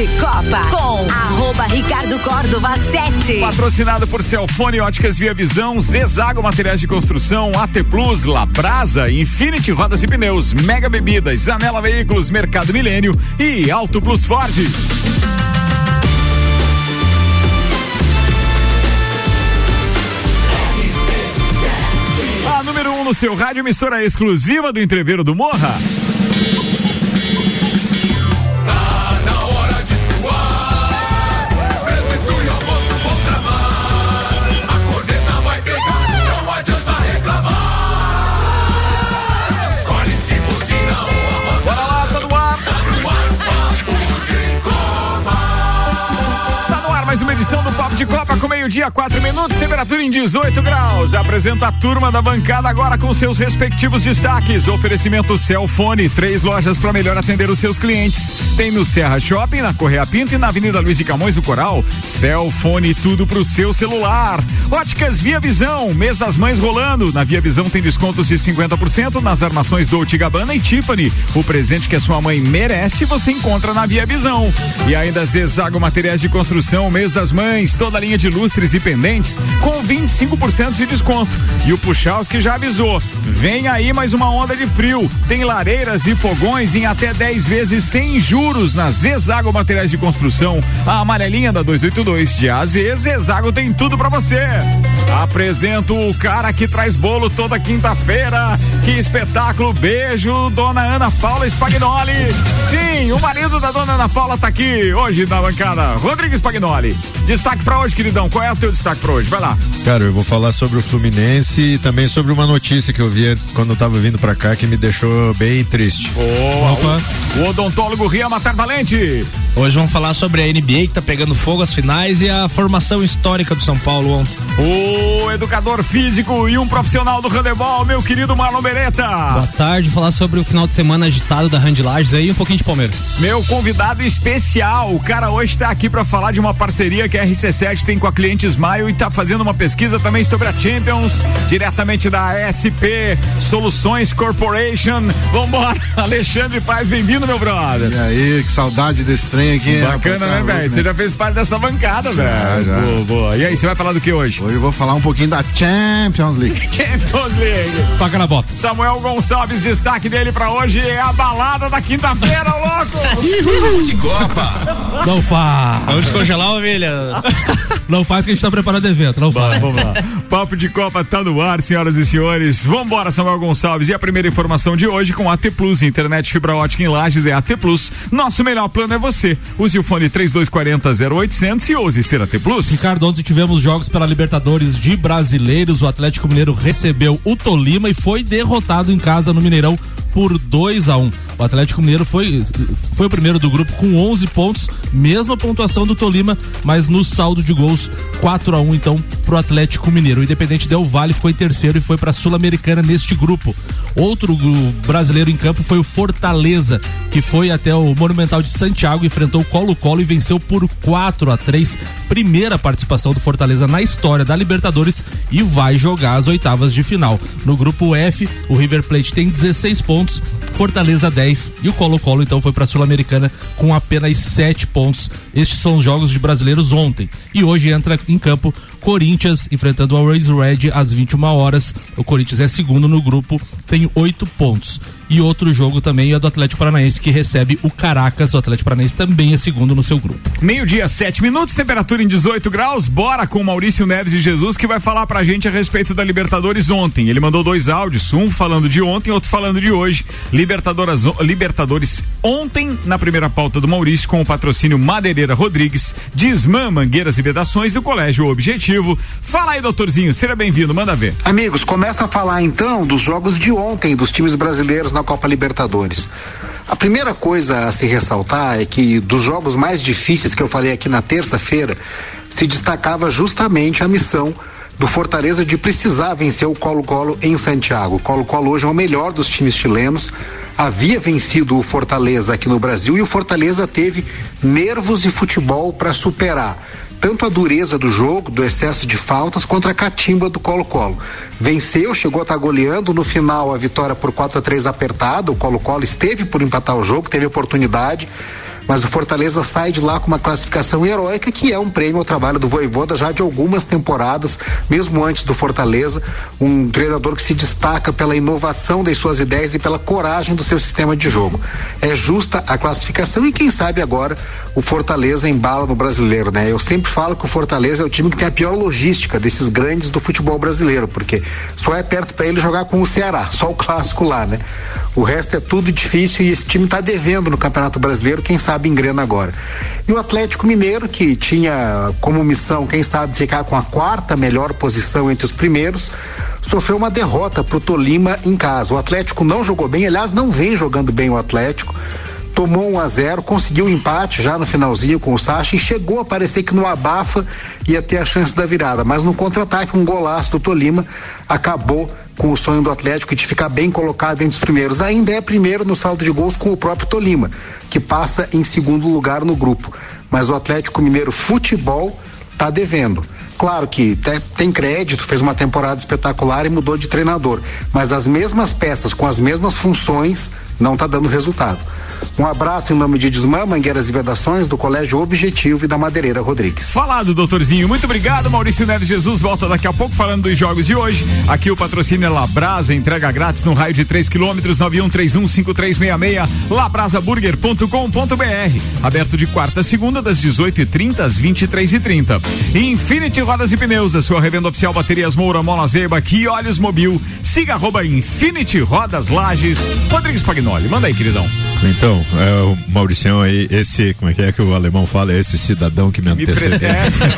de Copa com arroba Ricardo Córdova 7. Patrocinado por Celfone Óticas Via Visão, Zezago Materiais de Construção, AT Plus, Labrasa, Infinity Rodas e Pneus, Mega Bebidas, Zanela Veículos, Mercado Milênio e Auto Plus Ford. A número 1 um no seu rádio, emissora exclusiva do Entreveiro do Morra. Copa com meio-dia, quatro minutos, temperatura em 18 graus. Apresenta a turma da bancada agora com seus respectivos destaques. Oferecimento Celfone, três lojas para melhor atender os seus clientes. Tem no Serra Shopping, na Correia Pinto e na Avenida Luiz de Camões do Coral. Celfone, tudo pro seu celular. Óticas Via Visão, mês das mães rolando. Na Via Visão tem descontos de 50% nas armações Dolce Gabbana e Tiffany. O presente que a sua mãe merece você encontra na Via Visão. E ainda Zezago Materiais de Construção, mês das mães, toda a linha de lustres e pendentes com 25% de desconto. E o que já avisou, vem aí mais uma onda de frio. Tem lareiras e fogões em até 10 vezes sem juros na Zezago Materiais de Construção. A amarelinha da 282 de AZ, Zezago tem tudo pra você. Apresento o cara que traz bolo toda quinta-feira. Que espetáculo! Beijo, dona Ana Paula Spagnoli. Sim, o marido da dona Ana Paula tá aqui hoje na bancada. Rodrigo Spagnoli. Destaque pra hoje, queridão. Qual é o teu destaque pra hoje? Vai lá. Cara, eu vou falar sobre o Fluminense e também sobre uma notícia que eu vi antes, quando eu tava vindo pra cá que me deixou bem triste. Boa. O, o odontólogo Ria Matar Valente. Hoje vamos falar sobre a NBA que tá pegando fogo as finais e a formação histórica do São Paulo ontem. Educador físico e um profissional do handebol, meu querido Marlon Beretta. Boa tarde, falar sobre o final de semana agitado da Handlages aí e um pouquinho de Palmeiras. Meu convidado especial, o cara hoje tá aqui para falar de uma parceria que a RC7 tem com a cliente Smile e tá fazendo uma pesquisa também sobre a Champions, diretamente da SP Soluções Corporation. Vambora, Alexandre Paz, bem-vindo, meu brother. E aí, que saudade desse trem aqui. hein, Bacana, né, tá velho? louco, Você já fez parte dessa bancada, velho. Boa, boa. E aí, você vai falar do que hoje? Hoje eu vou falar um pouquinho da Champions League. Champions League. Toca na bota. Samuel Gonçalves, destaque dele pra hoje é a balada da quinta-feira, louco! de Copa. Não faz. Vamos descongelar a ovelha. Não faz que a gente tá preparando evento. Não faz. Vamos lá. Papo de Copa tá no ar, senhoras e senhores. Vambora, Samuel Gonçalves. E a primeira informação de hoje com AT Plus, internet fibra ótica em Lages é AT Plus. Nosso melhor plano é você. Use o fone 3240 0800 e ouse ser AT Plus. Ricardo, ontem tivemos jogos pela Libertadores de brasileiros. O Atlético Mineiro recebeu o Tolima e foi derrotado em casa no Mineirão por 2 a 1 um. O Atlético Mineiro foi, foi o primeiro do grupo com 11 pontos, mesma pontuação do Tolima, mas no saldo de gols 4 a 1 então pro Atlético Mineiro. O Independente Del Vale ficou em terceiro e foi para Sul-Americana neste grupo. Outro brasileiro em campo foi o Fortaleza, que foi até o Monumental de Santiago, enfrentou o Colo-Colo e venceu por 4 a 3 Primeira participação do Fortaleza na história da Libertadores e vai jogar as oitavas de final. No grupo F, o River Plate tem 16 pontos, Fortaleza 10 e o Colo-Colo então foi para Sul-Americana com apenas 7 pontos. Estes são os jogos de brasileiros ontem. E hoje entra em campo Corinthians enfrentando o Raise Red às 21 horas. O Corinthians é segundo no grupo, tem 8 pontos. E outro jogo também é do Atlético Paranaense que recebe o Caracas. O Atlético Paranaense também é segundo no seu grupo. Meio-dia, sete minutos, temperatura em 18 graus. Bora com Maurício Neves de Jesus que vai falar pra gente a respeito da Libertadores ontem. Ele mandou dois áudios, um falando de ontem, outro falando de hoje. Libertadores, Libertadores ontem, na primeira pauta do Maurício, com o patrocínio Madeireira Rodrigues, Desmã Mangueiras e Vedações do Colégio Objetivo. Fala aí, doutorzinho, seja bem-vindo, manda ver. Amigos, começa a falar então dos jogos de ontem dos times brasileiros na Copa Libertadores. A primeira coisa a se ressaltar é que dos jogos mais difíceis que eu falei aqui na terça-feira, se destacava justamente a missão do Fortaleza de precisar vencer o Colo-Colo em Santiago. O Colo-Colo hoje é o melhor dos times chilenos, havia vencido o Fortaleza aqui no Brasil e o Fortaleza teve nervos e futebol para superar tanto a dureza do jogo, do excesso de faltas, contra a catimba do Colo-Colo. Venceu, chegou a estar goleando, no final a vitória por 4 a 3 apertada, o Colo-Colo esteve por empatar o jogo, teve oportunidade, mas o Fortaleza sai de lá com uma classificação heróica que é um prêmio ao trabalho do Voivoda já de algumas temporadas, mesmo antes do Fortaleza, um treinador que se destaca pela inovação das suas ideias e pela coragem do seu sistema de jogo. É justa a classificação e quem sabe agora o Fortaleza embala no brasileiro, né? Eu sempre falo que o Fortaleza é o time que tem a pior logística desses grandes do futebol brasileiro, porque só é perto para ele jogar com o Ceará, só o clássico lá, né? O resto é tudo difícil e esse time está devendo no Campeonato Brasileiro, quem sabe engrena agora. E o Atlético Mineiro, que tinha como missão, quem sabe, ficar com a quarta melhor posição entre os primeiros, sofreu uma derrota para o Tolima em casa. O Atlético não jogou bem, aliás, não vem jogando bem o Atlético tomou 1 a 0 conseguiu um empate já no finalzinho com o Sacha e chegou a parecer que no abafa ia ter a chance da virada, mas no contra-ataque um golaço do Tolima acabou com o sonho do Atlético de ficar bem colocado entre os primeiros. Ainda é primeiro no saldo de gols com o próprio Tolima, que passa em segundo lugar no grupo. Mas o Atlético Mineiro Futebol está devendo. Claro que tem crédito, fez uma temporada espetacular e mudou de treinador, mas as mesmas peças com as mesmas funções não está dando resultado. Um abraço em nome de Desmã, Mangueiras e Vedações, do Colégio Objetivo e da Madeireira Rodrigues. Falado, doutorzinho. Muito obrigado. Maurício Neves Jesus volta daqui a pouco falando dos jogos de hoje. Aqui o patrocínio é Labrasa, entrega grátis no raio de 3 quilômetros, 91315366, labrasaburger.com.br. Aberto de quarta a segunda, das 18h30 às 23h30. Infinity Rodas e Pneus, a sua revenda oficial Baterias Moura, Mola Zeba, aqui Olhos Mobil. Siga arroba Infinity Rodas Lages. Rodrigues Pagnoli, manda aí, queridão. Então, é, o Mauricião aí, esse, como é que é que o alemão fala? Esse cidadão que me antecedeu.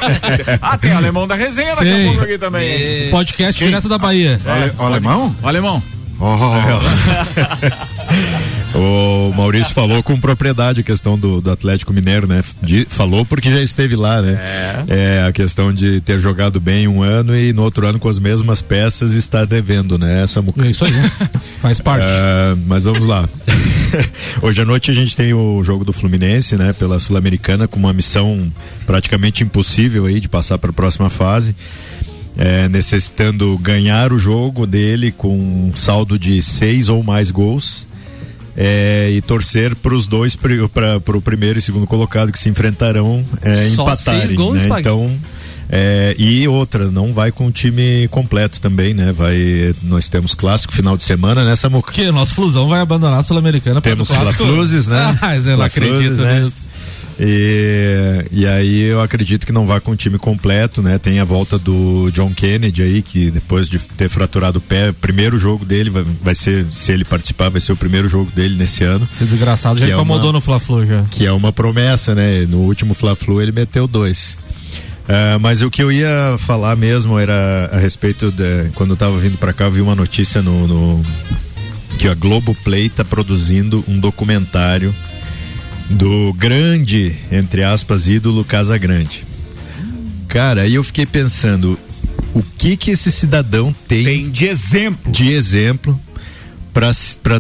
ah, tem alemão da resenha daqui a pouco aqui também. É. Podcast Quem? direto da Bahia. É. O alemão? O alemão. Oh. o Maurício falou com propriedade a questão do, do Atlético Mineiro, né? De, falou porque já esteve lá, né? É. é. a questão de ter jogado bem um ano e no outro ano com as mesmas peças estar devendo, né? Essa é isso aí, faz parte. Uh, mas vamos lá. Hoje à noite a gente tem o jogo do Fluminense, né? Pela Sul-Americana com uma missão praticamente impossível aí de passar para a próxima fase é, necessitando ganhar o jogo dele com um saldo de seis ou mais gols. É, e torcer para os dois, para o primeiro e segundo colocado que se enfrentarão é, Só empatarem. Seis gols, né? Então, é, e outra, não vai com o time completo também, né? Vai, nós temos clássico final de semana, né, Samuca? Que nosso Flusão vai abandonar a Sul-Americana Temos Fla-Fluzes, né? Ah, eu não acredito né? nisso. E, e aí eu acredito que não vá com o time completo, né? Tem a volta do John Kennedy aí, que depois de ter fraturado o pé, primeiro jogo dele vai, vai ser, se ele participar, vai ser o primeiro jogo dele nesse ano. Esse desgraçado já incomodou é no Fla-Flu já. Que é uma promessa, né? No último Fla-Flu ele meteu dois. Uh, mas o que eu ia falar mesmo era a respeito de quando eu tava vindo para cá, eu vi uma notícia no, no que a Globo Play tá produzindo um documentário do grande, entre aspas, ídolo Casa Grande. Cara, aí eu fiquei pensando, o que que esse cidadão tem, tem de exemplo, de exemplo para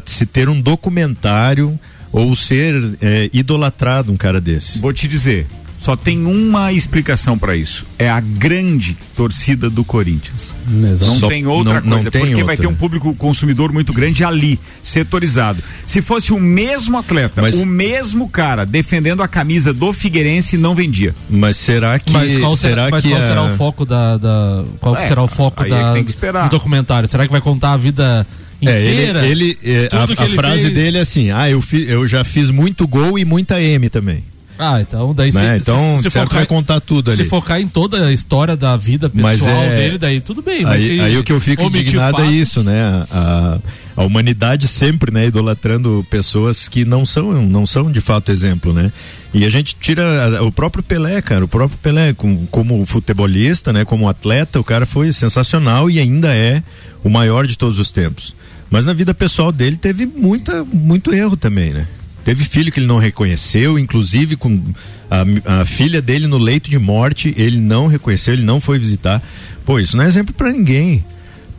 se ter um documentário ou ser é, idolatrado um cara desse? Vou te dizer, só tem uma explicação para isso. É a grande torcida do Corinthians. Exato. Não Só tem outra não, coisa, não tem porque outra. vai ter um público consumidor muito grande ali, setorizado. Se fosse o mesmo atleta, Mas... o mesmo cara defendendo a camisa do Figueirense, não vendia. Mas será que mas qual será, mas que qual a... será o foco da, da qual é, será o foco é da, do documentário? Será que vai contar a vida inteira? É, ele, ele é, a, a ele frase fez. dele é assim: "Ah, eu, fi, eu já fiz muito gol e muita M também". Ah, então daí né? se, então se, se focar, vai contar tudo ali. Se focar em toda a história da vida pessoal é, dele, daí tudo bem. Aí, aí o que eu fico indignado é fatos... é isso, né? A, a, humanidade sempre, né, idolatrando pessoas que não são, não são de fato exemplo, né? E a gente tira o próprio Pelé, cara, o próprio Pelé como, como futebolista, né, como atleta, o cara foi sensacional e ainda é o maior de todos os tempos. Mas na vida pessoal dele teve muita, muito erro também, né? Teve filho que ele não reconheceu, inclusive com a, a, filha dele no leito de morte, ele não reconheceu, ele não foi visitar. Pô, isso não é exemplo para ninguém.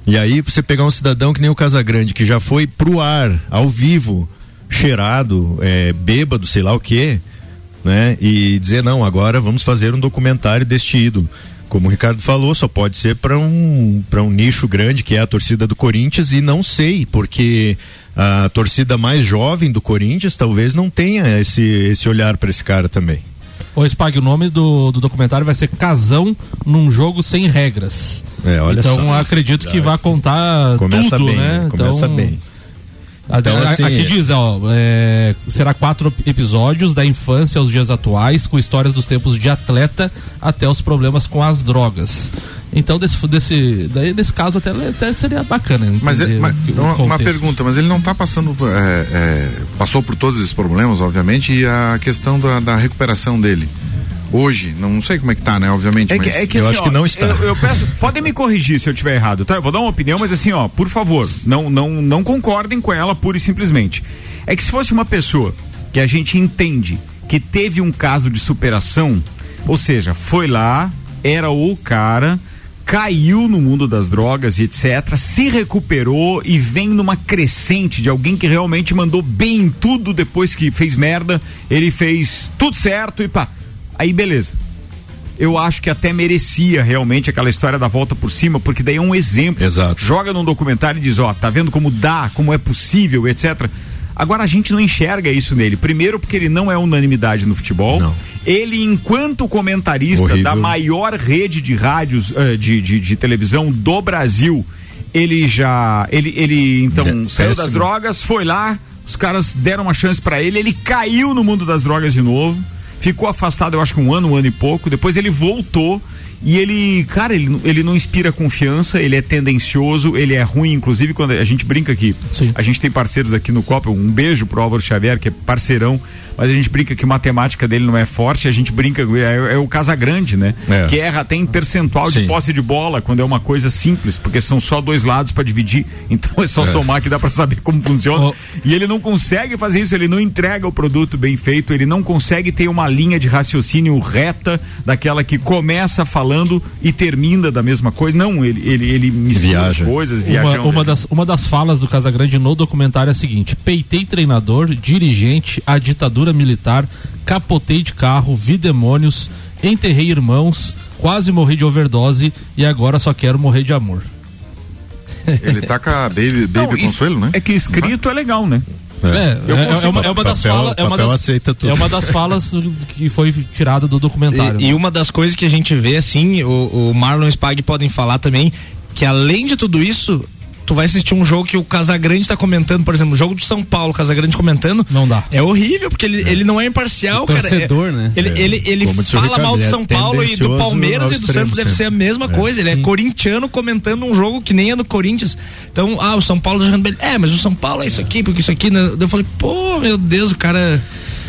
E aí você pegar um cidadão que nem o Casagrande, que já foi pro ar, ao vivo, cheirado, é, bêbado, sei lá o quê, né? E dizer, não, agora vamos fazer um documentário deste ídolo como o Ricardo falou, só pode ser para um, um nicho grande que é a torcida do Corinthians e não sei, porque a torcida mais jovem do Corinthians talvez não tenha esse, esse olhar para esse cara também. Ô Spag, o nome do, do documentário vai ser Casão num jogo sem regras. É, olha então só. acredito que vai contar começa tudo, bem, né? Começa então, bem. Então, assim, aqui diz, ó, é, será quatro episódios da infância aos dias atuais, com histórias dos tempos de atleta até os problemas com as drogas. Então, desse, desse, daí, nesse caso, até, até seria bacana. Mas, é, mas uma, uma, pergunta, mas ele não está passando. É, é, passou por todos esses problemas, obviamente, e a questão da, da recuperação dele hoje. Não sei como é que tá, né? Obviamente. É que, mas... é que, eu assim, acho ó, que não está. Eu, eu, peço, podem me corrigir se eu estiver errado, tá? Eu vou dar uma opinião, mas assim, ó, por favor, não, não, não concordem com ela pura e simplesmente. É que se fosse uma pessoa que a gente entende que teve um caso de superação, ou seja, foi lá, era o cara, caiu no mundo das drogas e etc, se recuperou e vem numa crescente de alguém que realmente mandou bem em tudo depois que fez merda, ele fez tudo certo e pá aí beleza. Eu acho que até merecia realmente aquela história da volta por cima, porque daí é um exemplo. Exato. Joga num documentário e diz, ó, tá vendo como dá, como é possível, etc. Agora a gente não enxerga isso nele. Primeiro, porque ele não é unanimidade no futebol. Não. Ele, enquanto comentarista Horrível. da maior rede de rádios, uh, de, de, de, televisão do Brasil, ele já. Ele, ele então É, saiu das péssimo. drogas, foi lá, os caras deram uma chance para ele, ele caiu no mundo das drogas de novo ficou afastado, eu acho que um ano, um ano e pouco. Depois ele voltou e ele, cara, ele, ele não inspira confiança, ele é tendencioso, ele é ruim, inclusive quando a gente brinca aqui. Sim. A gente tem parceiros aqui no Copa, um beijo pro Álvaro Xavier, que é parceirão, mas a gente brinca que a matemática dele não é forte, a gente brinca, é, é o Casagrande, né? É. Que erra até em percentual de Sim. posse de bola, quando é uma coisa simples, porque são só dois lados para dividir, então é só somar que dá para saber como funciona. Oh. E ele não consegue fazer isso, ele não entrega o produto bem feito, ele não consegue ter uma linha de raciocínio reta, daquela que começa falando e termina da mesma coisa. Não, ele, ele, ele mistura as Viaja. coisas, Uma, viajando. uma, das, uma das falas do Casagrande no documentário é a seguinte: peitei treinador, dirigente, a ditadura militar, capotei de carro, vi demônios, enterrei irmãos, quase morri de overdose e agora só quero morrer de amor. Ele tá com a Baby, Não, baby isso Consuelo, né? É que escrito é legal, né? É, é, é uma, é uma das falas. É uma das, é uma das falas que foi tirada do documentário. E, né? e uma das coisas que a gente vê, assim, o, o Marlon e o Spag podem falar também, que além de tudo isso, tu vai assistir um jogo que o Casagrande tá comentando, por exemplo, o jogo do São Paulo, o Casagrande comentando. Não dá. É horrível, porque ele, ele não é imparcial, O cara. torcedor, É- né? Ele, É. ele, ele Como fala Ricardo, mal do ele é São Paulo e do Palmeiras e do extremo Santos deve ser a mesma É. coisa. Ele é Sim. corintiano comentando um jogo que nem é do Corinthians. Então, ah, o São Paulo tá jogando bem. É, mas o São Paulo é isso aqui, porque isso aqui. Né? Eu falei, pô, meu Deus, o cara.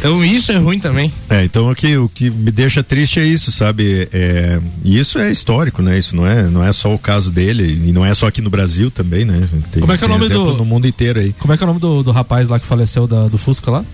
Então isso é ruim também. É, então o que, o que me deixa triste é isso, sabe? É, e isso é histórico, né? Isso não é, não é só o caso dele, e não é só aqui no Brasil também, né? Tem, Como é que é o tem nome do- no mundo inteiro aí. Como é que é o nome do, do rapaz lá que faleceu da- do Fusca lá?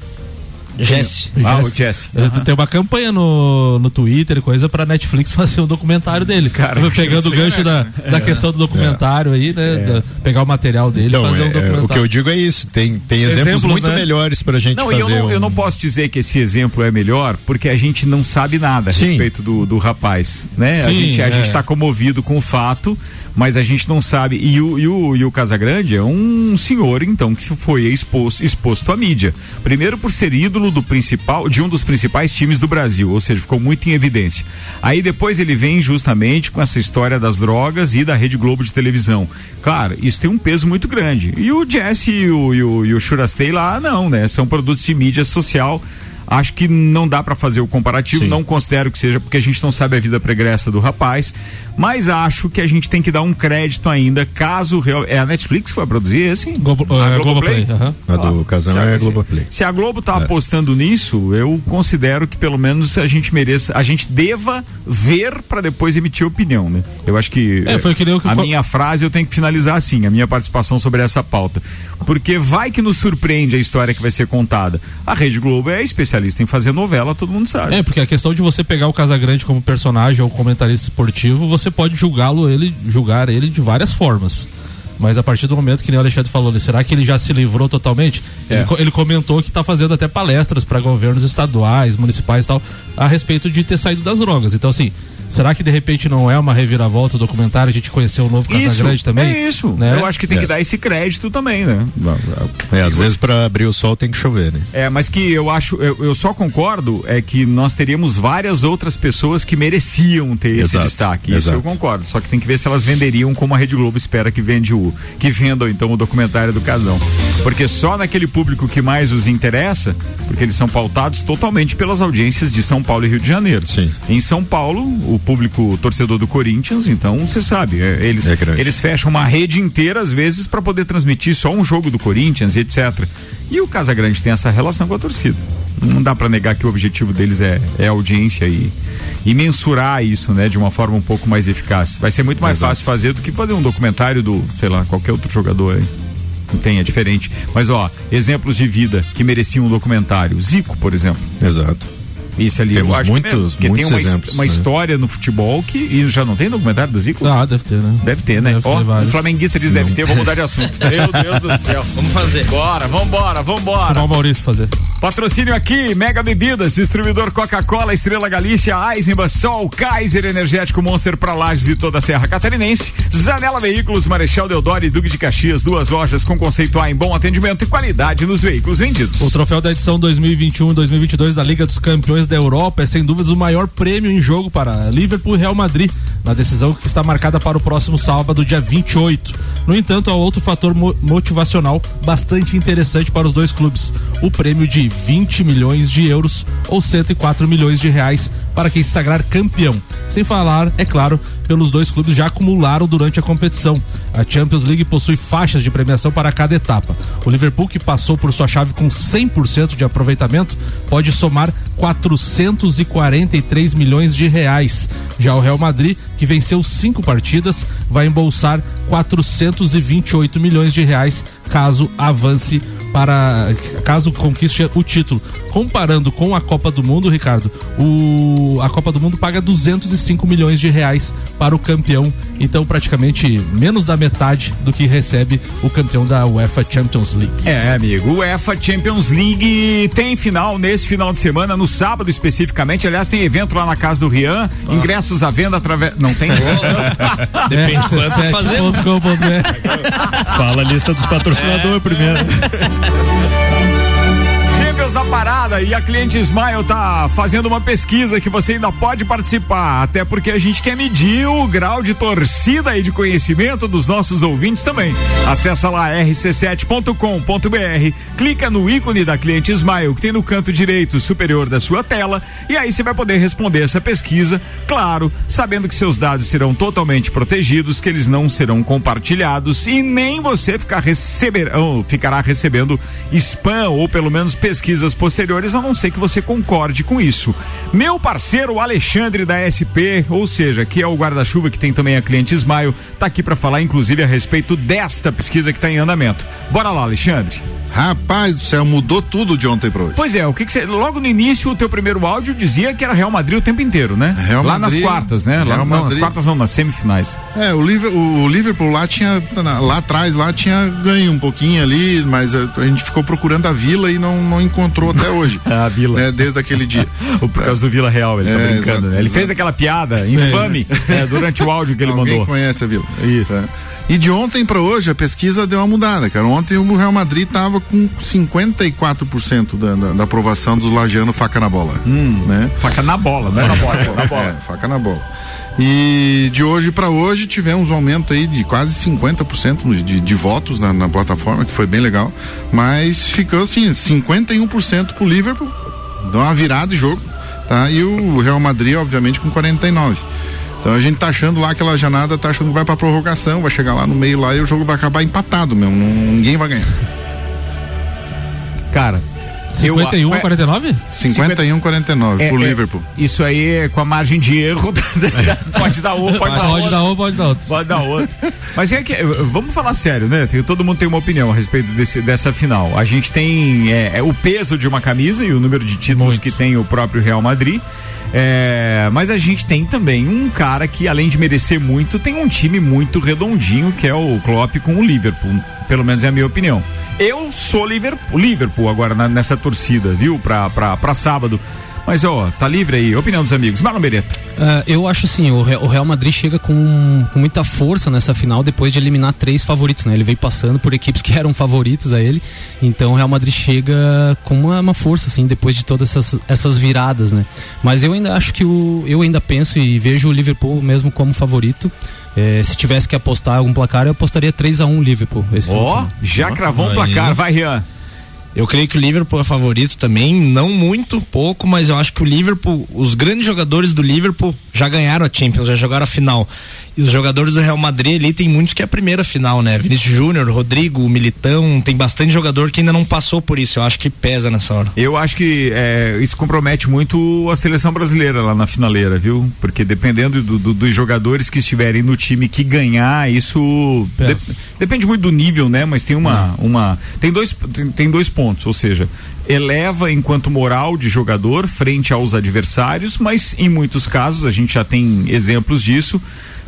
Jesse. Ah, o Jesse. Eh, Tem uma campanha no, no Twitter coisa pra Netflix fazer um documentário dele. Cara, pegando o você gancho da, conhece, da questão do documentário aí, né? da- pegar o material dele e Então, fazer um é, é, documentário. o que eu digo é isso, tem, tem exemplos, Exemplos, muito né? melhores pra gente Não, fazer. eu não, eu um- não posso dizer que esse exemplo é melhor, porque a gente não sabe nada a Sim. respeito do, do rapaz, né? a Sim, gente a é. gente está comovido com o fato, mas a gente não sabe. E o, e o, e o Casagrande é um senhor, então, que foi exposto, exposto à mídia. Primeiro por ser ídolo do principal, de um dos principais times do Brasil, ou seja, ficou muito em evidência. Aí depois ele vem justamente com essa história das drogas e da Rede Globo de televisão. Claro, isso tem um peso muito grande. E o Jesse e o, e o, e o Churastei lá, não, né? São produtos de mídia social. Acho que não dá pra fazer o comparativo, Sim. não considero que seja, porque a gente não sabe a vida pregressa do rapaz, mas acho que a gente tem que dar um crédito ainda, caso real. É a Netflix que vai produzir esse? Globo, A é, Globoplay? Globoplay, aham. A do Casão Sabe, é se- Globoplay. Se a Globo tá É. apostando nisso, eu considero que pelo menos a gente mereça, a gente deva ver pra depois emitir opinião, né? Eu acho que É, foi que que a minha frase eu tenho que finalizar assim, a minha participação sobre essa pauta. Porque vai que nos surpreende a história que vai ser contada. A Rede Globo é especialista em fazer novela, todo mundo sabe. É, porque a questão de você pegar o Casagrande como personagem ou comentarista esportivo, você pode julgá-lo, ele, julgar ele de várias formas. Mas a partir do momento que nem o Alexandre falou, será que ele já se livrou totalmente? É. Ele, ele comentou que está fazendo até palestras para governos estaduais, municipais e tal, a respeito de ter saído das drogas. Então, assim, Será que de repente não é uma reviravolta o documentário? A gente conheceu o novo Casagrande também? É isso. Né? Eu acho que tem é. que dar esse crédito também, né? É, às vezes para abrir o sol tem que chover, né? É, mas que eu acho, eu, eu só concordo é que nós teríamos várias outras pessoas que mereciam ter exato, esse destaque. Isso eu concordo. Só que tem que ver se elas venderiam como a Rede Globo espera que vende o que vendam então o documentário do Casão. Porque só naquele público que mais os interessa, porque eles são pautados totalmente pelas audiências de São Paulo e Rio de Janeiro. Sim. Em São Paulo, o público torcedor do Corinthians, então você sabe, é, eles, é eles fecham uma rede inteira às vezes para poder transmitir só um jogo do Corinthians, etc. E o Casagrande tem essa relação com a torcida. Não dá para negar que o objetivo deles é, é audiência e, e mensurar isso, né, de uma forma um pouco mais eficaz. Vai ser muito mais Exato. fácil fazer do que fazer um documentário do, sei lá, qualquer outro jogador aí. Tem, é diferente. Mas ó, exemplos de vida que mereciam um documentário. Zico, por exemplo. Exato isso ali. Temos muitos, que muitos tem uma, exemplos. Uma né? história no futebol que e já não tem documentário do Zico? Ah, deve ter, né? Deve ter, né? Deve ter o flamenguista diz deve ter, vamos mudar de assunto. Meu Deus do céu. Vamos fazer. Bora, vambora, vambora. Vamos o Maurício fazer. Patrocínio aqui, Mega Bebidas, distribuidor Coca-Cola, Estrela Galícia, Eisenbahn, Sol, Kaiser Energético Monster para Lages e toda a Serra Catarinense, Zanela Veículos, Marechal Deodoro e Duque de Caxias, duas lojas com conceito A em bom atendimento e qualidade nos veículos vendidos. O troféu da edição 2021 2022 da Liga dos Campeões da Europa é sem dúvidas o maior prêmio em jogo para Liverpool e Real Madrid, na decisão que está marcada para o próximo sábado, dia 28. No entanto, há outro fator mo motivacional bastante interessante para os dois clubes: o prêmio de 20 milhões de euros ou 104 milhões de reais para quem sagrar campeão. Sem falar, é claro, pelos dois clubes já acumularam durante a competição. A Champions League possui faixas de premiação para cada etapa. O Liverpool, que passou por sua chave com 100% de aproveitamento, pode somar 443 milhões de reais. Já o Real Madrid, que venceu cinco partidas, vai embolsar 428 milhões de reais caso avance para caso conquiste o título. Comparando com a Copa do Mundo, Ricardo, o, a Copa do Mundo paga 205 milhões de reais para o campeão, então praticamente menos da metade do que recebe o campeão da UEFA Champions League. É, amigo, o UEFA Champions League tem final nesse final de semana, no sábado especificamente. Aliás, tem evento lá na casa do Rian, ah. ingressos à venda através. Não tem? Depende é, quanto tá fazendo. Fala a lista dos patrocinadores é. primeiro. da parada e a cliente Smile tá fazendo uma pesquisa que você ainda pode participar, até porque a gente quer medir o grau de torcida e de conhecimento dos nossos ouvintes também. Acesse lá rc7.com.br, clica no ícone da cliente Smile que tem no canto direito superior da sua tela e aí você vai poder responder essa pesquisa, claro, sabendo que seus dados serão totalmente protegidos, que eles não serão compartilhados e nem você ficar receber, ficará recebendo spam ou pelo menos pesquisa pesquisas posteriores, a não ser que você concorde com isso. Meu parceiro Alexandre da SP, ou seja, que é o guarda-chuva que tem também a cliente Smile, tá aqui para falar inclusive a respeito desta pesquisa que está em andamento. Bora lá, Alexandre. Rapaz do céu, mudou tudo de ontem para hoje. Pois é, o que, que você. Logo no início, o teu primeiro áudio dizia que era Real Madrid o tempo inteiro, né? Real lá Madrid, nas quartas, né? Lá, não, nas quartas não, nas semifinais. É, o Liverpool, o Liverpool lá tinha. Lá atrás, lá tinha ganho um pouquinho ali, mas a, a gente ficou procurando a vila e não, não encontrou até hoje. a vila. Né, desde aquele dia. Por causa do Vila Real, ele tá é, tá brincando. Exato, ele exato. fez aquela piada infame é, durante o áudio que ele Alguém mandou. conhece a vila. Isso. É. E de ontem para hoje a pesquisa deu uma mudada, cara. Ontem o Real Madrid tava com 54% da, da, da aprovação dos lajanos faca na bola. Hum, né? Faca na bola, né? Na bola, na bola. É, faca na bola. E de hoje para hoje tivemos um aumento aí de quase 50% de, de votos na, na, plataforma, que foi bem legal. Mas ficou assim, 51% pro Liverpool, deu uma virada de jogo, tá? E o Real Madrid, obviamente, com 49%. Então a gente tá achando lá aquela janada, tá achando que vai pra prorrogação, vai chegar lá no meio lá e o jogo vai acabar empatado mesmo. Ninguém vai ganhar. Cara, 51 a 49? 51 49 é, pro é, Liverpool. Isso aí é com a margem de erro. pode dar um, pode, dar pode dar um, pode dar outro. Pode dar outro. Mas é que vamos falar sério, né? Tem, todo mundo tem uma opinião a respeito desse, dessa final. A gente tem é, é o peso de uma camisa e o número de títulos Muito. que tem o próprio Real Madrid. É, mas a gente tem também um cara que, além de merecer muito, tem um time muito redondinho, que é o Klopp com o Liverpool. Pelo menos é a minha opinião. Eu sou Liverpool, Liverpool agora na, nessa torcida, viu? Pra, pra, pra sábado. Mas, ó, tá livre aí. Opinião dos amigos. Marlon Beretta. Uh, eu acho assim, o Real Madrid chega com, com, muita força nessa final depois de eliminar três favoritos, né? Ele veio passando por equipes que eram favoritos a ele. Então o Real Madrid chega com uma, uma força, assim, depois de todas essas, essas viradas, né? Mas eu ainda acho que o. Eu ainda penso e vejo o Liverpool mesmo como favorito. É, se tivesse que apostar algum placar, eu apostaria 3 a 1 Liverpool. Ó, oh, já cravou um placar, vai Rian. Eu creio que o Liverpool é favorito também, não muito, pouco, mas eu acho que o Liverpool, os grandes jogadores do Liverpool já ganharam a Champions, já jogaram a final. E os jogadores do Real Madrid ali tem muitos que é a primeira final, né? Vinícius Júnior, Rodrigo, Militão, tem bastante jogador que ainda não passou por isso. Eu acho que pesa nessa hora. Eu acho que é, isso compromete muito a seleção brasileira lá na finaleira, viu? Porque dependendo do, do, dos jogadores que estiverem no time que ganhar, isso de, depende muito do nível, né? Mas tem uma, uma tem dois tem, tem dois pontos, ou seja, eleva enquanto moral de jogador frente aos adversários, mas em muitos casos a gente já tem exemplos disso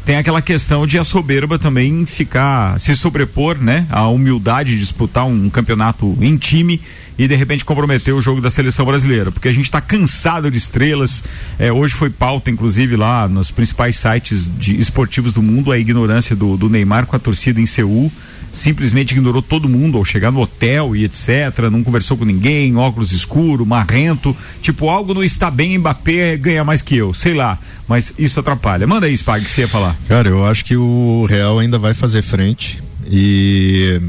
tem aquela questão de a soberba também ficar, se sobrepor, né? A humildade de disputar um, campeonato em time e de repente comprometer o jogo da seleção brasileira, porque a gente está cansado de estrelas. É, hoje foi pauta, inclusive, lá nos principais sites de esportivos do mundo, a ignorância do, do Neymar com a torcida em Seul simplesmente ignorou todo mundo ao chegar no hotel e etc. Não conversou com ninguém, óculos escuro, marrento. Tipo, algo não está bem, Mbappé ganha mais que eu, sei lá. Mas isso atrapalha. Manda aí, Spag, que você ia falar. Cara, eu acho que o Real ainda vai fazer frente e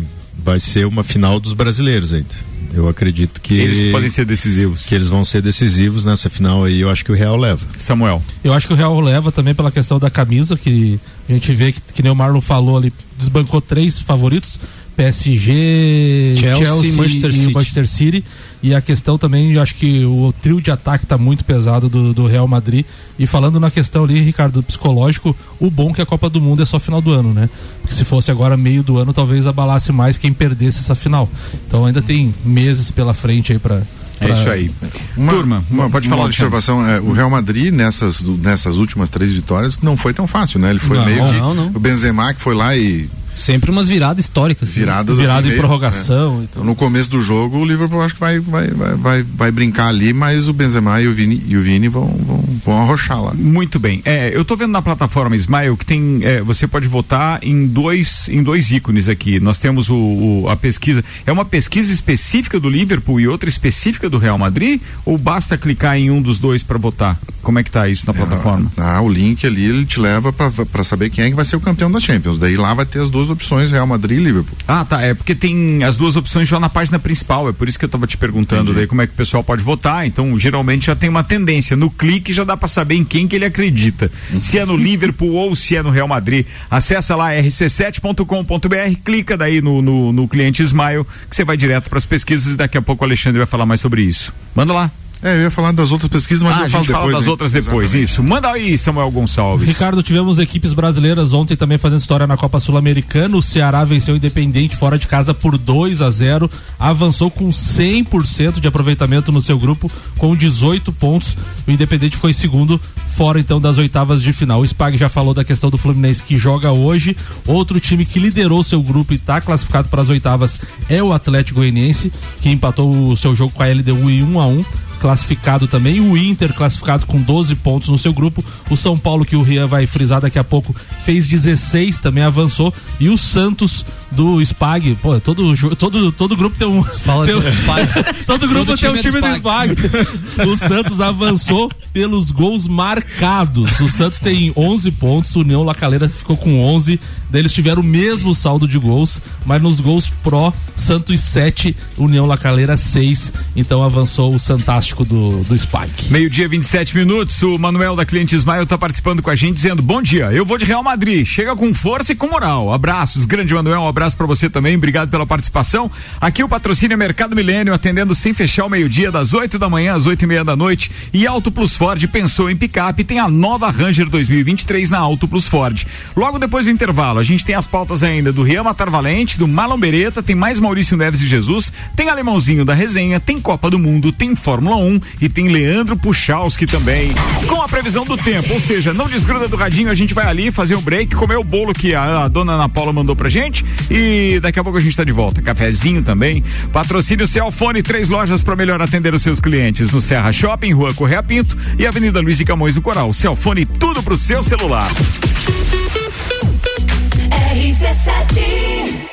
vai ser uma final dos brasileiros ainda. Eu acredito que eles podem ser decisivos. Que eles vão ser decisivos nessa final aí. Eu acho que o Real leva. Samuel. Eu acho que o Real leva também pela questão da camisa que a gente vê que, que nem o Marlon falou ali, desbancou três favoritos. PSG, Chelsea, Chelsea Manchester e City. Manchester City. E a questão também, eu acho que o trio de ataque está muito pesado do, do, Real Madrid. E falando na questão ali, Ricardo, psicológico, o bom é que a Copa do Mundo é só final do ano, né? Porque se fosse agora meio do ano, talvez abalasse mais quem perdesse essa final. Então ainda tem meses pela frente aí para é isso aí. Uma, Turma, uma, pode falar. Uma observação: é, o Real Madrid, nessas, nessas últimas três vitórias, não foi tão fácil, né? Ele foi não, meio não, que. Não, o Benzema que foi lá e Sempre umas viradas históricas. Assim. Viradas Virada assim, em prorrogação. Né? Então. No começo do jogo, o Liverpool acho que vai, vai, vai, vai, vai brincar ali, mas o Benzema e o Vini, e o Vini vão, vão, vão arrochar lá. Muito bem. É, eu tô vendo na plataforma Smile que tem. É, você pode votar em dois, em dois ícones aqui. Nós temos o, o, a pesquisa. É uma pesquisa específica do Liverpool e outra específica do Real Madrid? Ou basta clicar em um dos dois para votar? Como é que tá isso na é, plataforma? Ah, o link ali ele te leva para saber quem é que vai ser o campeão da Champions. Daí lá vai ter as duas opções, Real Madrid e Liverpool. Ah, tá. É porque tem as duas opções já na página principal. É por isso que eu tava te perguntando Entendi. daí como é que o pessoal pode votar. Então, geralmente já tem uma tendência. No clique já dá para saber em quem que ele acredita. Se é no Liverpool ou se é no Real Madrid. Acessa lá rc7.com.br, clica daí no, no, no cliente Smile, que você vai direto para as pesquisas e daqui a pouco o Alexandre vai falar mais sobre isso. Manda lá. É, eu ia falar das outras pesquisas, mas ah, eu falo depois. Fala das hein? outras depois, Exatamente. isso. Manda aí, Samuel Gonçalves. Ricardo, tivemos equipes brasileiras ontem também fazendo história na Copa Sul-Americana. O Ceará venceu o Independente fora de casa por 2 a 0 avançou com 100% de aproveitamento no seu grupo, com 18 pontos. O Independente ficou em segundo, fora então das oitavas de final. O Spag já falou da questão do Fluminense que joga hoje. Outro time que liderou seu grupo e está classificado para as oitavas é o Atlético Goianiense, que empatou o seu jogo com a LDU em 1 a 1 classificado também. O Inter classificado com 12 pontos no seu grupo. O São Paulo, que o Rian vai frisar daqui a pouco, fez 16, também avançou. E o Santos do Spag, pô, todo, todo, todo grupo tem um. Fala tem um todo grupo todo tem um time do Spag. o Santos avançou pelos gols marcados. O Santos tem 11 pontos, o União Lacaleira ficou com 11. Eles tiveram o mesmo saldo de gols, mas nos gols pró, Santos 7, União Lacaleira 6. Então avançou o Santástico do, do Spike. Meio-dia, 27 minutos. O Manuel da Cliente Ismael está participando com a gente, dizendo: Bom dia, eu vou de Real Madrid. Chega com força e com moral. Abraços, grande Manuel, um abraço para você também. Obrigado pela participação. Aqui o patrocínio é Mercado Milênio, atendendo sem fechar o meio-dia, das 8 da manhã às 8 e meia da noite. E Auto Plus Ford pensou em picape, tem a nova Ranger 2023 na Auto Plus Ford. Logo depois do intervalo, a gente tem as pautas ainda do Rian Matar Valente, do Malombereta, tem mais Maurício Neves e Jesus, tem Alemãozinho da Resenha, tem Copa do Mundo, tem Fórmula 1 e tem Leandro Puchalski também. Com a previsão do tempo, ou seja, não desgruda do radinho, a gente vai ali fazer um break, comer o bolo que a, a dona Ana Paula mandou pra gente e daqui a pouco a gente tá de volta. Cafezinho também. Patrocínio Celfone, três lojas para melhor atender os seus clientes no Serra Shopping, Rua Correia Pinto e Avenida Luiz de Camões do Coral. Celfone, tudo pro seu celular. RC7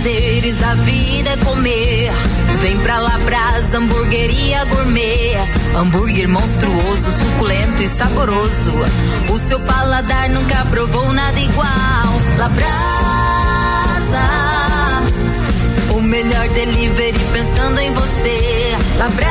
prazeres da vida é comer. Vem pra Labrasa, hamburgueria gourmet. Hambúrguer monstruoso, suculento e saboroso. O seu paladar nunca provou nada igual. Labrasa, o melhor delivery pensando em você. Labrasa,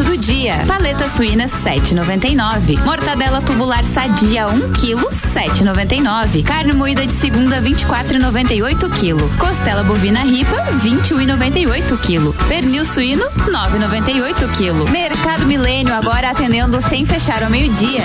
Barato do dia. Paleta suína 7,99. Mortadela tubular sadia 1 kg 7,99. Carne moída de segunda 24,98 kg. Costela bovina ripa 21,98 kg. Pernil suíno 9,98 kg. Mercado Milênio agora atendendo sem fechar ao meio-dia.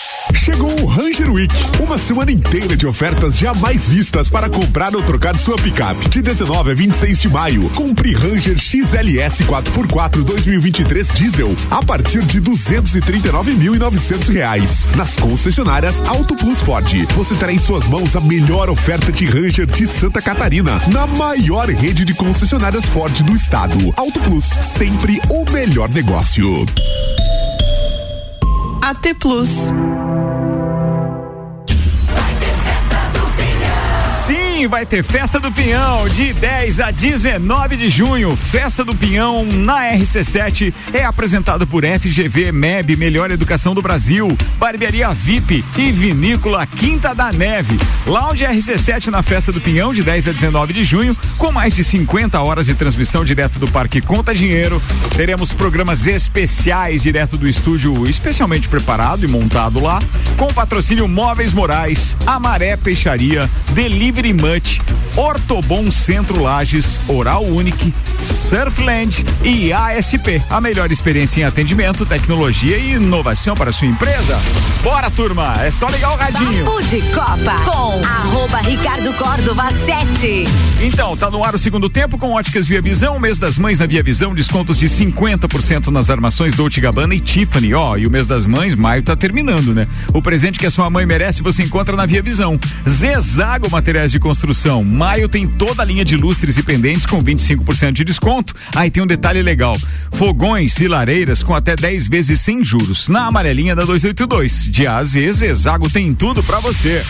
Chegou o Ranger Week, uma semana inteira de ofertas jamais vistas para comprar ou trocar sua picape. De 19 a 26 de maio, compre Ranger XLS 4x4 2023 diesel a partir de 239.900 reais. Nas concessionárias Auto Plus Ford, você terá em suas mãos a melhor oferta de Ranger de Santa Catarina, na maior rede de concessionárias Ford do estado. Auto Plus, sempre o melhor negócio. AT Plus. Vai ter Festa do Pinhão de 10 a 19 de junho. Festa do Pinhão na RC7 é apresentado por FGV MEB Melhor Educação do Brasil, Barbearia VIP e Vinícola Quinta da Neve. Lounge RC7 na Festa do Pinhão de 10 a 19 de junho, com mais de 50 horas de transmissão direto do Parque Conta Dinheiro. Teremos programas especiais direto do estúdio, especialmente preparado e montado lá, com patrocínio Móveis Morais, Amaré Peixaria, Delivery Much, Ortobon Centro Lages, Oral Unique, Surfland e ASP. A melhor experiência em atendimento, tecnologia e inovação para sua empresa. Bora, turma! É só ligar o radinho. Papo de Copa com arroba Ricardo Córdova 7. Então, tá no ar o segundo tempo com óticas Via Visão, mês das mães na Via Visão, descontos de 50% nas armações Dolce Gabbana e Tiffany. Ó, e o mês das mães, maio tá terminando, né? O presente que a sua mãe merece você encontra na Via Visão. Zezago Materiais de Construção. Maio tem toda a linha de lustres e pendentes com 25% de desconto. Aí tem um detalhe legal: fogões e lareiras com até 10 vezes sem juros. Na amarelinha da 282. De A a Z, Zezago tem tudo pra você.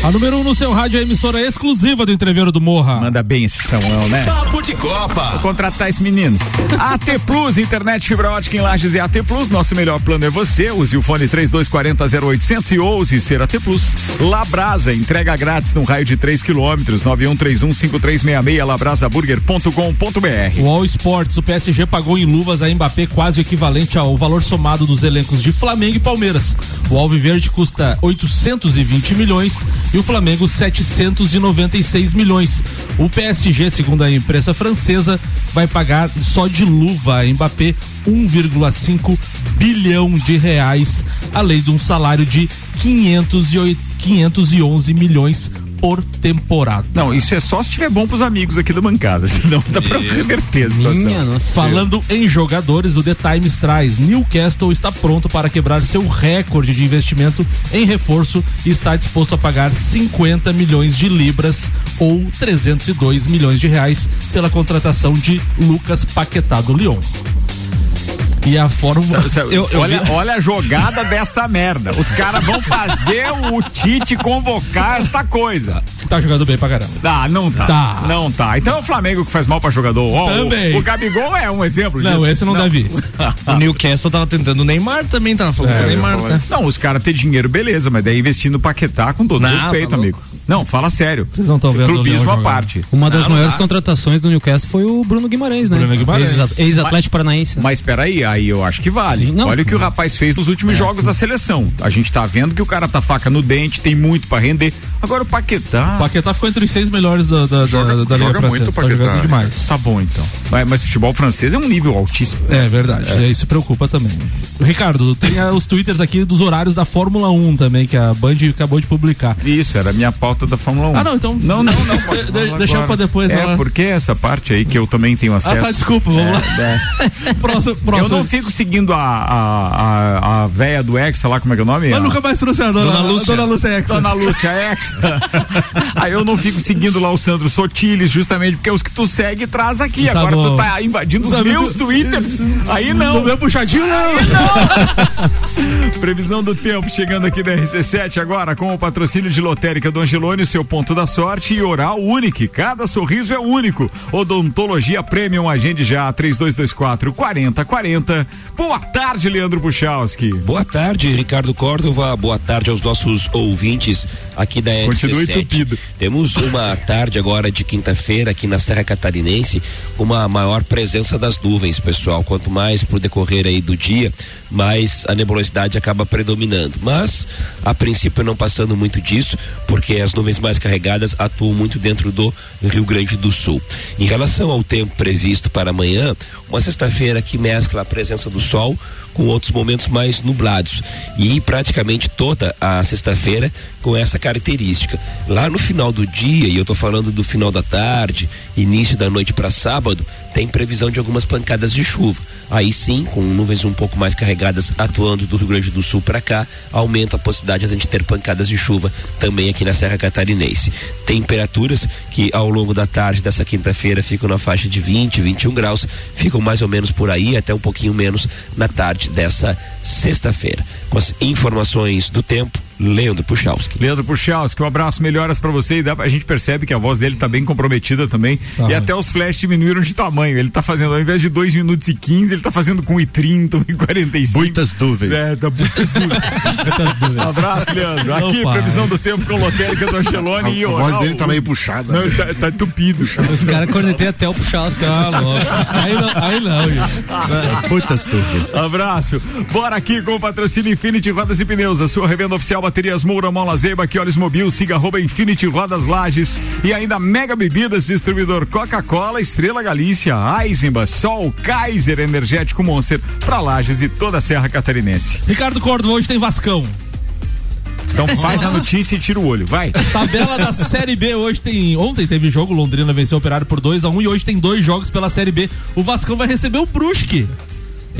A número 1 um no seu rádio é a emissora exclusiva do Entreveiro do Morra. Manda bem esse Samuel, né? Papo de Copa. Vou contratar esse menino. AT Plus, internet fibra ótica em Lages é AT Plus. Nosso melhor plano é você. Use o fone 3240 0800 e ouse ser AT Plus. Labrasa, entrega grátis num raio de 3 quilômetros. 91315366 labrasaburger.com.br. O All Sports, o PSG pagou em luvas a Mbappé quase o equivalente ao valor somado dos elencos de Flamengo e Palmeiras. O Alviverde custa 820 milhões e o Flamengo 796 milhões. O PSG, segundo a imprensa francesa, vai pagar só de luva a Mbappé 1,5 bilhão de reais, além de um salário de 508, 511 milhões por temporada. Não, isso é só se tiver bom pros amigos aqui da bancada, senão dá pra reverter a situação. Minha nossa. Falando em jogadores, o The Times traz Newcastle está pronto para quebrar seu recorde de investimento em reforço e está disposto a pagar 50 milhões de libras ou 302 milhões de reais pela contratação de Lucas Paquetá do Lyon. E a fórmula. Eu, eu olha, vi... olha a jogada dessa merda. Os caras vão fazer o Tite convocar esta coisa. Tá jogando bem pra caramba. Ah, não tá. Tá. Não tá. Então é o Flamengo que faz mal pra jogador. Ó, Também. O, o Gabigol é um exemplo não, disso. esse não, deve ir. o Newcastle tava tentando o Neymar também, tava falando É, Neymar. Tá? Não, os caras têm dinheiro, beleza, mas daí investindo no Paquetá com todo Não, respeito, tá amigo. Não, fala sério. Vocês não estão vendo o Clubismo à parte. Uma das Não, não maiores dá. contratações do Newcastle foi o Bruno Guimarães, né? Bruno Guimarães. Ex- Ex-Atlético Paranaense. Mas peraí, aí eu acho que vale. Sim. Olha o que o rapaz fez nos últimos jogos da seleção. A gente tá vendo que o cara tá faca no dente, tem muito pra render. Agora o Paquetá. O Paquetá ficou entre os seis melhores da, da, Joga- da, da Liga joga Francesa. muito o tá Paquetá. jogando demais. Tá bom então. Mas, mas futebol francês é um nível altíssimo. É verdade, e isso preocupa também. Ricardo, tem ah, os twitters aqui dos horários da Fórmula 1 também, que a Band acabou de publicar. Isso, era a minha pauta da Fórmula 1. Ah, não, então. Não, não, não. De- falar deixa pra depois, É, lá. porque essa parte aí que eu também tenho acesso. Ah, tá, desculpa, vamos É, lá. é. próximo, Eu próximo. Não fico seguindo a, a, a, a véia do Hexa lá, como é que é o nome? Mas A- nunca mais trouxe a dona, Dona Lúcia. Dona Lúcia Hexa. Dona Lúcia Hexa. Aí eu não fico seguindo lá o Sandro Sotiles, justamente porque os que tu segue traz aqui. Tá Agora bom. tu tá invadindo os Tá meus bom. twitters. Aí não. No meu puxadinho, não. Previsão do tempo chegando aqui da RC7 agora com o patrocínio de lotérica do. Angelone, seu ponto da sorte e Oral Unique. Cada sorriso é único. Odontologia Premium, agende já 3224 4040. Boa tarde, Leandro Puchalski. Boa tarde, Ricardo Córdova. Boa tarde aos nossos ouvintes aqui da Continua RC7. entupido. Temos uma tarde agora de quinta-feira aqui na Serra Catarinense, uma maior presença das nuvens, pessoal. Quanto mais pro decorrer aí do dia, mais a nebulosidade acaba predominando. Mas, a princípio, não passando muito disso, porque as nuvens mais carregadas atuam muito dentro do Rio Grande do Sul. Em relação ao tempo previsto para amanhã, uma sexta-feira que mescla a presença do sol com outros momentos mais nublados e praticamente toda a sexta-feira com essa característica. Lá no final do dia, e eu estou falando do final da tarde, início da noite para sábado, tem previsão de algumas pancadas de chuva. Aí sim, com nuvens um pouco mais carregadas atuando do Rio Grande do Sul para cá, aumenta a possibilidade de a gente ter pancadas de chuva também aqui na Serra Catarinense. Temperaturas que ao longo da tarde dessa quinta-feira ficam na faixa de 20, 21 graus, ficam mais ou menos por aí, até um pouquinho menos na tarde dessa sexta-feira. Com as informações do tempo, Leandro Puchalski. Leandro Puchalski, um abraço, melhoras pra você. E dá, a gente percebe que a voz dele tá bem comprometida também. Tá. E até os flash diminuíram de tamanho. Ele tá fazendo, ao invés de 2 minutos e 15, ele tá fazendo com 1,30, 1,45. Muitas dúvidas. É, dá muitas dúvidas. abraço, Leandro. Não Aqui, faz. previsão do tempo com lotérica do Angelone e A oral. voz dele tá meio puxada. Não, assim. tá, tá entupido. Os caras corneteiam até o Puchalski. Ah, louco. Aí não, aí não, gente. Muitas dúvidas. Abraço. Bora aqui com o patrocínio Infinity Rodas e Pneus, a sua revenda oficial Baterias Moura, Mola Zeiba, que olhos mobil, siga arroba Infinity Rodas Lages e ainda Mega Bebidas, distribuidor Coca-Cola, Estrela Galícia, Eisenbach, Sol, Kaiser, Energético Monster, pra Lages e toda a Serra Catarinense. Ricardo Córdova, hoje tem Vascão. Então faz a notícia e tira o olho, vai. Tabela da Série B hoje tem. Ontem teve jogo, Londrina venceu o Operário por 2 a 1 e hoje tem dois jogos pela Série B. O Vascão vai receber o Brusque.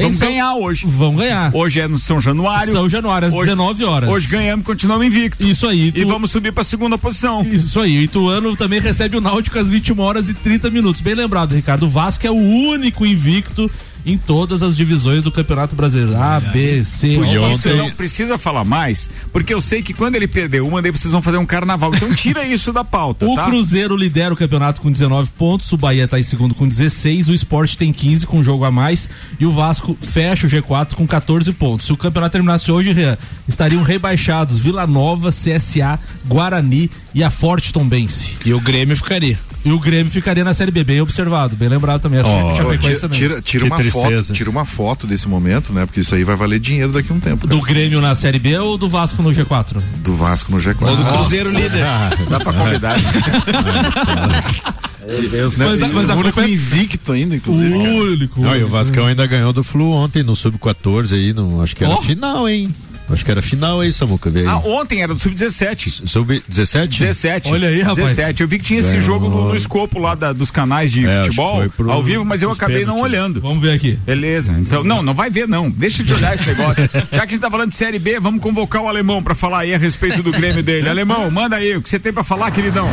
Vamos ganhar hoje. Vão ganhar. Hoje é no São Januário. São Januário, às Hoje- 19 horas. Hoje ganhamos, continuamos invicto. Isso aí. E tu- vamos subir pra segunda posição. Isso aí, o Ituano também recebe o Náutico às 21 horas e 30 minutos. Bem lembrado, Ricardo. O Vasco é o único invicto em todas as divisões do Campeonato Brasileiro. A, B, C. Podia Ó, Você não precisa falar mais, porque eu sei que quando ele perder uma, daí vocês vão fazer um carnaval. Então tira isso da pauta, O tá? Cruzeiro lidera o campeonato com 19 pontos, o Bahia está em segundo com 16, o Sport tem 15 com um jogo a mais e o Vasco fecha o G4 com 14 pontos. Se o campeonato terminasse hoje, Rian, estariam rebaixados Vila Nova, CSA, Guarani e a Forte Tombense. E o Grêmio ficaria. E o Grêmio ficaria na Série B, bem observado, bem lembrado também. Chapecoense tira, tira, tira uma foto, tristeza. tira uma foto desse momento, né? Porque isso aí vai valer dinheiro daqui a um tempo. Do cara. Grêmio na Série B ou do Vasco no G4? Do Vasco no G4. Ou do Cruzeiro líder. Dá pra convidar. Né? Mas a- mas a o único culpa é- invicto ainda, O inclusive. cara. único. Não, e o Vascão ainda ganhou do Flu ontem no Sub-14 aí, no, acho que era Ó. final, hein? Acho que era final aí, Samuca, veio. Ah, ontem era do Sub-17. Sub-17? 17. Olha aí, rapaz. 17. Eu vi que tinha esse jogo no, no escopo lá da- dos canais de É, futebol pro- ao vivo, mas eu acabei não olhando. Vamos ver aqui. Beleza, então, não, não vai ver não, deixa de olhar esse negócio. Já que a gente tá falando de Série B, vamos convocar o Alemão pra falar aí a respeito do Grêmio dele. Alemão, manda aí, o que você tem pra falar, queridão?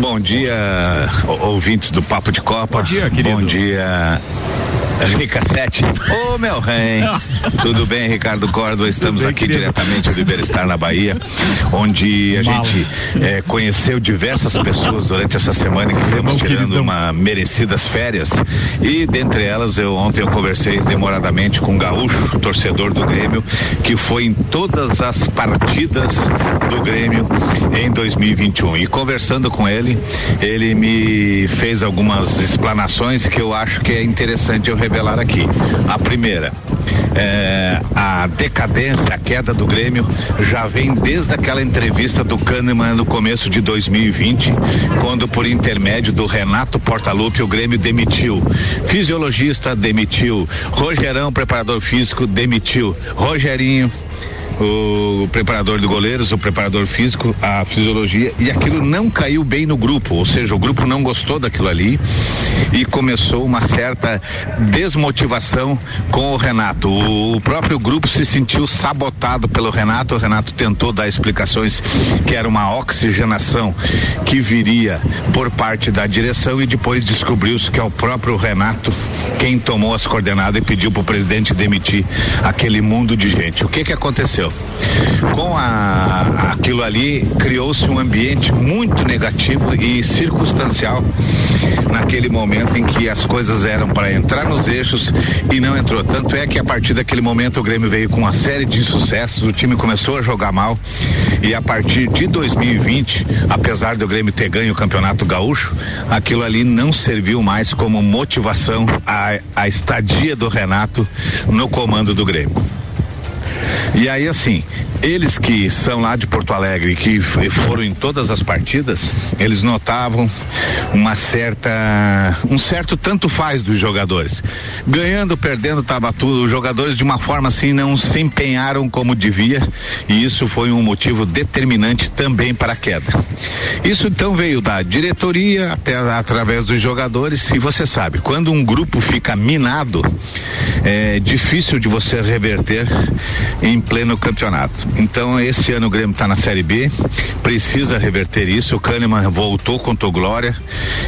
Bom dia, ou- ouvintes do Papo de Copa. Bom dia, querido. Bom dia, Rica 7. Ô, meu rei. Tudo bem, Ricardo Córdoba? Estamos bem, aqui querido. diretamente do Iberestar, na Bahia, onde a gente eh, conheceu diversas pessoas durante essa semana que estamos tirando uma merecidas férias. E dentre elas, eu ontem eu conversei demoradamente com um gaúcho, torcedor do Grêmio, que foi em todas as partidas do Grêmio em 2021. E conversando com ele, ele me fez algumas explanações que eu acho que é interessante eu revelar aqui. A primeira, é, a decadência, a queda do Grêmio já vem desde aquela entrevista do Kahneman no começo de 2020, quando por intermédio do Renato Portaluppi o Grêmio demitiu. Fisiologista, demitiu. Rogerão, preparador físico, demitiu. Rogerinho, o preparador de goleiros, o preparador físico, a fisiologia, e aquilo não caiu bem no grupo, ou seja, o grupo não gostou daquilo ali e começou uma certa desmotivação com o Renato. O, próprio grupo se sentiu sabotado pelo Renato, o Renato tentou dar explicações que era uma oxigenação que viria por parte da direção e depois descobriu-se que é o próprio Renato quem tomou as coordenadas e pediu para o presidente demitir aquele mundo de gente. O que que aconteceu? Aconteceu? Com a, aquilo ali, criou-se um ambiente muito negativo e circunstancial naquele momento em que as coisas eram para entrar nos eixos e não entrou. Tanto é que a partir daquele momento o Grêmio veio com uma série de insucessos, o time começou a jogar mal e a partir de 2020, apesar do Grêmio ter ganho o Campeonato Gaúcho, aquilo ali não serviu mais como motivação à, à estadia do Renato no comando do Grêmio. E aí, assim, eles que são lá de Porto Alegre, que foram em todas as partidas, eles notavam uma certa, um certo tanto faz dos jogadores. Ganhando, perdendo, tava tudo. Os jogadores de uma forma assim não se empenharam como devia e isso foi um motivo determinante também para a queda. Isso então veio da diretoria até através dos jogadores e você sabe, quando um grupo fica minado, é difícil de você reverter em pleno campeonato. Então, esse ano o Grêmio está na Série B, precisa reverter isso. O Kahneman voltou contra o Glória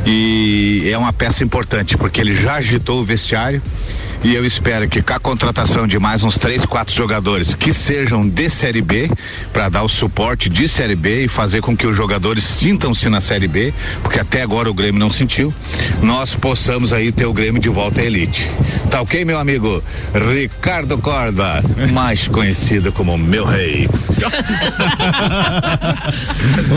e é uma peça importante, porque ele já agitou o vestiário e eu espero que com a contratação de mais uns três, quatro jogadores que sejam de Série B, para dar o suporte de Série B e fazer com que os jogadores sintam-se na Série B, porque até agora o Grêmio não sentiu, nós possamos aí ter o Grêmio de volta à elite. Tá ok, meu amigo? Ricardo Corda, mais conhecido como meu rei.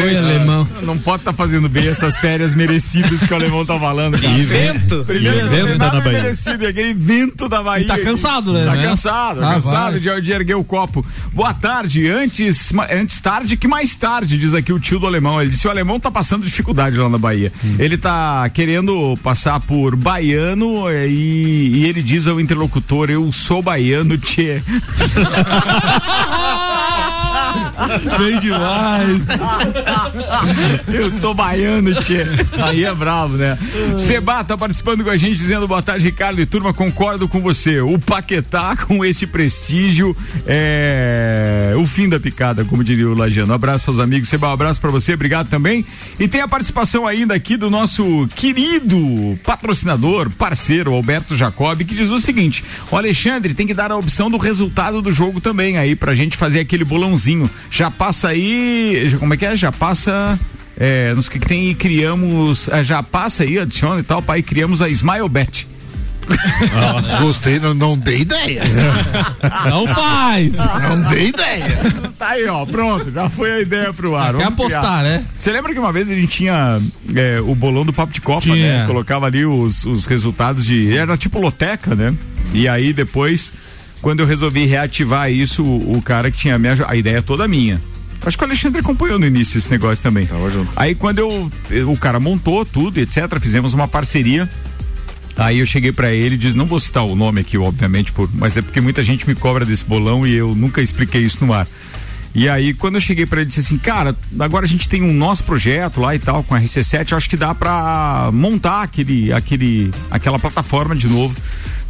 Oi, alemão. Não pode estar tá fazendo bem essas férias merecidas que o alemão tá falando. Cara. Vento. Primeiro, vento nada merecido, é aquele vento da Bahia. E tá cansado, né? Tá cansado, ah, cansado de, de, erguer o copo. Boa tarde, antes, antes tarde que mais tarde, diz aqui o tio do alemão. Ele disse: o alemão tá passando dificuldade lá na Bahia. Hum. Ele tá querendo passar por baiano eh, e, e ele diz ao interlocutor: eu sou baiano, tchê. Bem demais. Eu sou baiano, tchê. Aí é bravo, né? Seba tá participando com a gente dizendo boa tarde, Ricardo e turma. Concordo com você. O Paquetá com esse prestígio é o fim da picada, como diria o Lajano. Abraço aos amigos. Seba, um abraço pra você. Obrigado também. E tem a participação ainda aqui do nosso querido patrocinador, parceiro, Alberto Jacob, que diz o seguinte: o Alexandre tem que dar a opção do resultado do jogo também aí pra gente fazer aquele bolãozinho já passa aí, como é que é? Já passa é, nos que tem e criamos, é, já passa aí, adiciona e tal, pai, criamos a Smile Bet. Ah, gostei, não, não dei ideia. Não faz. Não dei ideia. Tá aí, ó, pronto, já foi a ideia pro ar. Quer apostar, criar. né? Você lembra que uma vez a gente tinha é, o bolão do Papo de Copa, tinha. né? Colocava ali os, os resultados de. Era tipo loteca, né? E aí depois quando eu resolvi reativar isso, o, o cara que tinha me a ideia é toda minha. Acho que o Alexandre acompanhou no início esse negócio também. Tava junto. Aí quando eu, o cara montou tudo, etc, fizemos uma parceria. Aí eu cheguei para ele e disse, não vou citar o nome aqui, obviamente, por, mas é porque muita gente me cobra desse bolão e eu nunca expliquei isso no ar. E aí, quando eu cheguei para ele, disse assim, cara, agora a gente tem um nosso projeto lá e tal, com a RC7, eu acho que dá para montar aquele, aquele, aquela plataforma de novo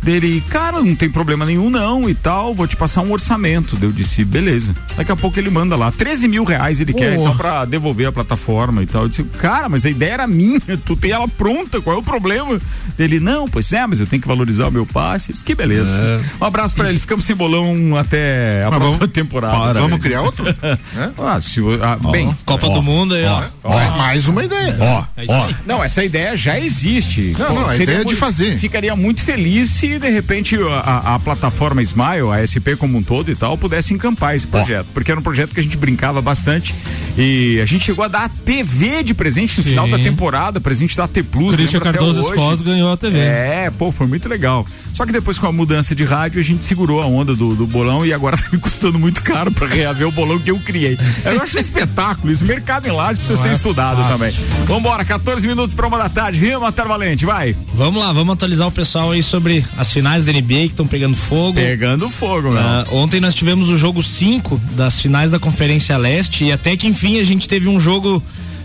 dele, cara, não tem problema nenhum não e tal, vou te passar um orçamento. Eu disse, beleza. Daqui a pouco ele manda lá, 13 mil reais ele oh. quer então pra devolver a plataforma e tal. Eu disse, cara, mas a ideia era minha, tu tem ela pronta, qual é o problema? Ele, não, pois é, mas eu tenho que valorizar o meu passe. Eu disse, que beleza. É. Um abraço pra ele, ficamos sem bolão até a mas próxima vamos, temporada. Para, vamos criar outro? é? ah, se, ah, oh. bem. Copa do Mundo aí, ó. ó. Mais uma ideia. Ó, é ó. Não, essa ideia já existe. Não, Pô, não, a ideia é de fazer. Ficaria muito feliz se se de repente a, a, plataforma Smile, a SP como um todo e tal, pudesse encampar esse projeto. Oh. Porque era um projeto que a gente brincava bastante e a gente chegou a dar a TV de presente no Sim. final da temporada, presente da T Plus. Christian Cardoso Escos ganhou a TV. É, pô, foi muito legal. Só que depois com a mudança de rádio a gente segurou a onda do, do bolão e agora tá me custando muito caro para reaver o bolão que eu criei. Eu acho um espetáculo, isso mercado em laje precisa Não ser é estudado fácil. também. Vambora, 14 minutos para uma da tarde. Rima, Valente, vai. Vamos lá, vamos atualizar o pessoal aí sobre as finais da NBA que estão pegando fogo. Pegando fogo, né? Uh, ontem nós tivemos o jogo 5 das finais da Conferência Leste e até que enfim a gente teve um jogo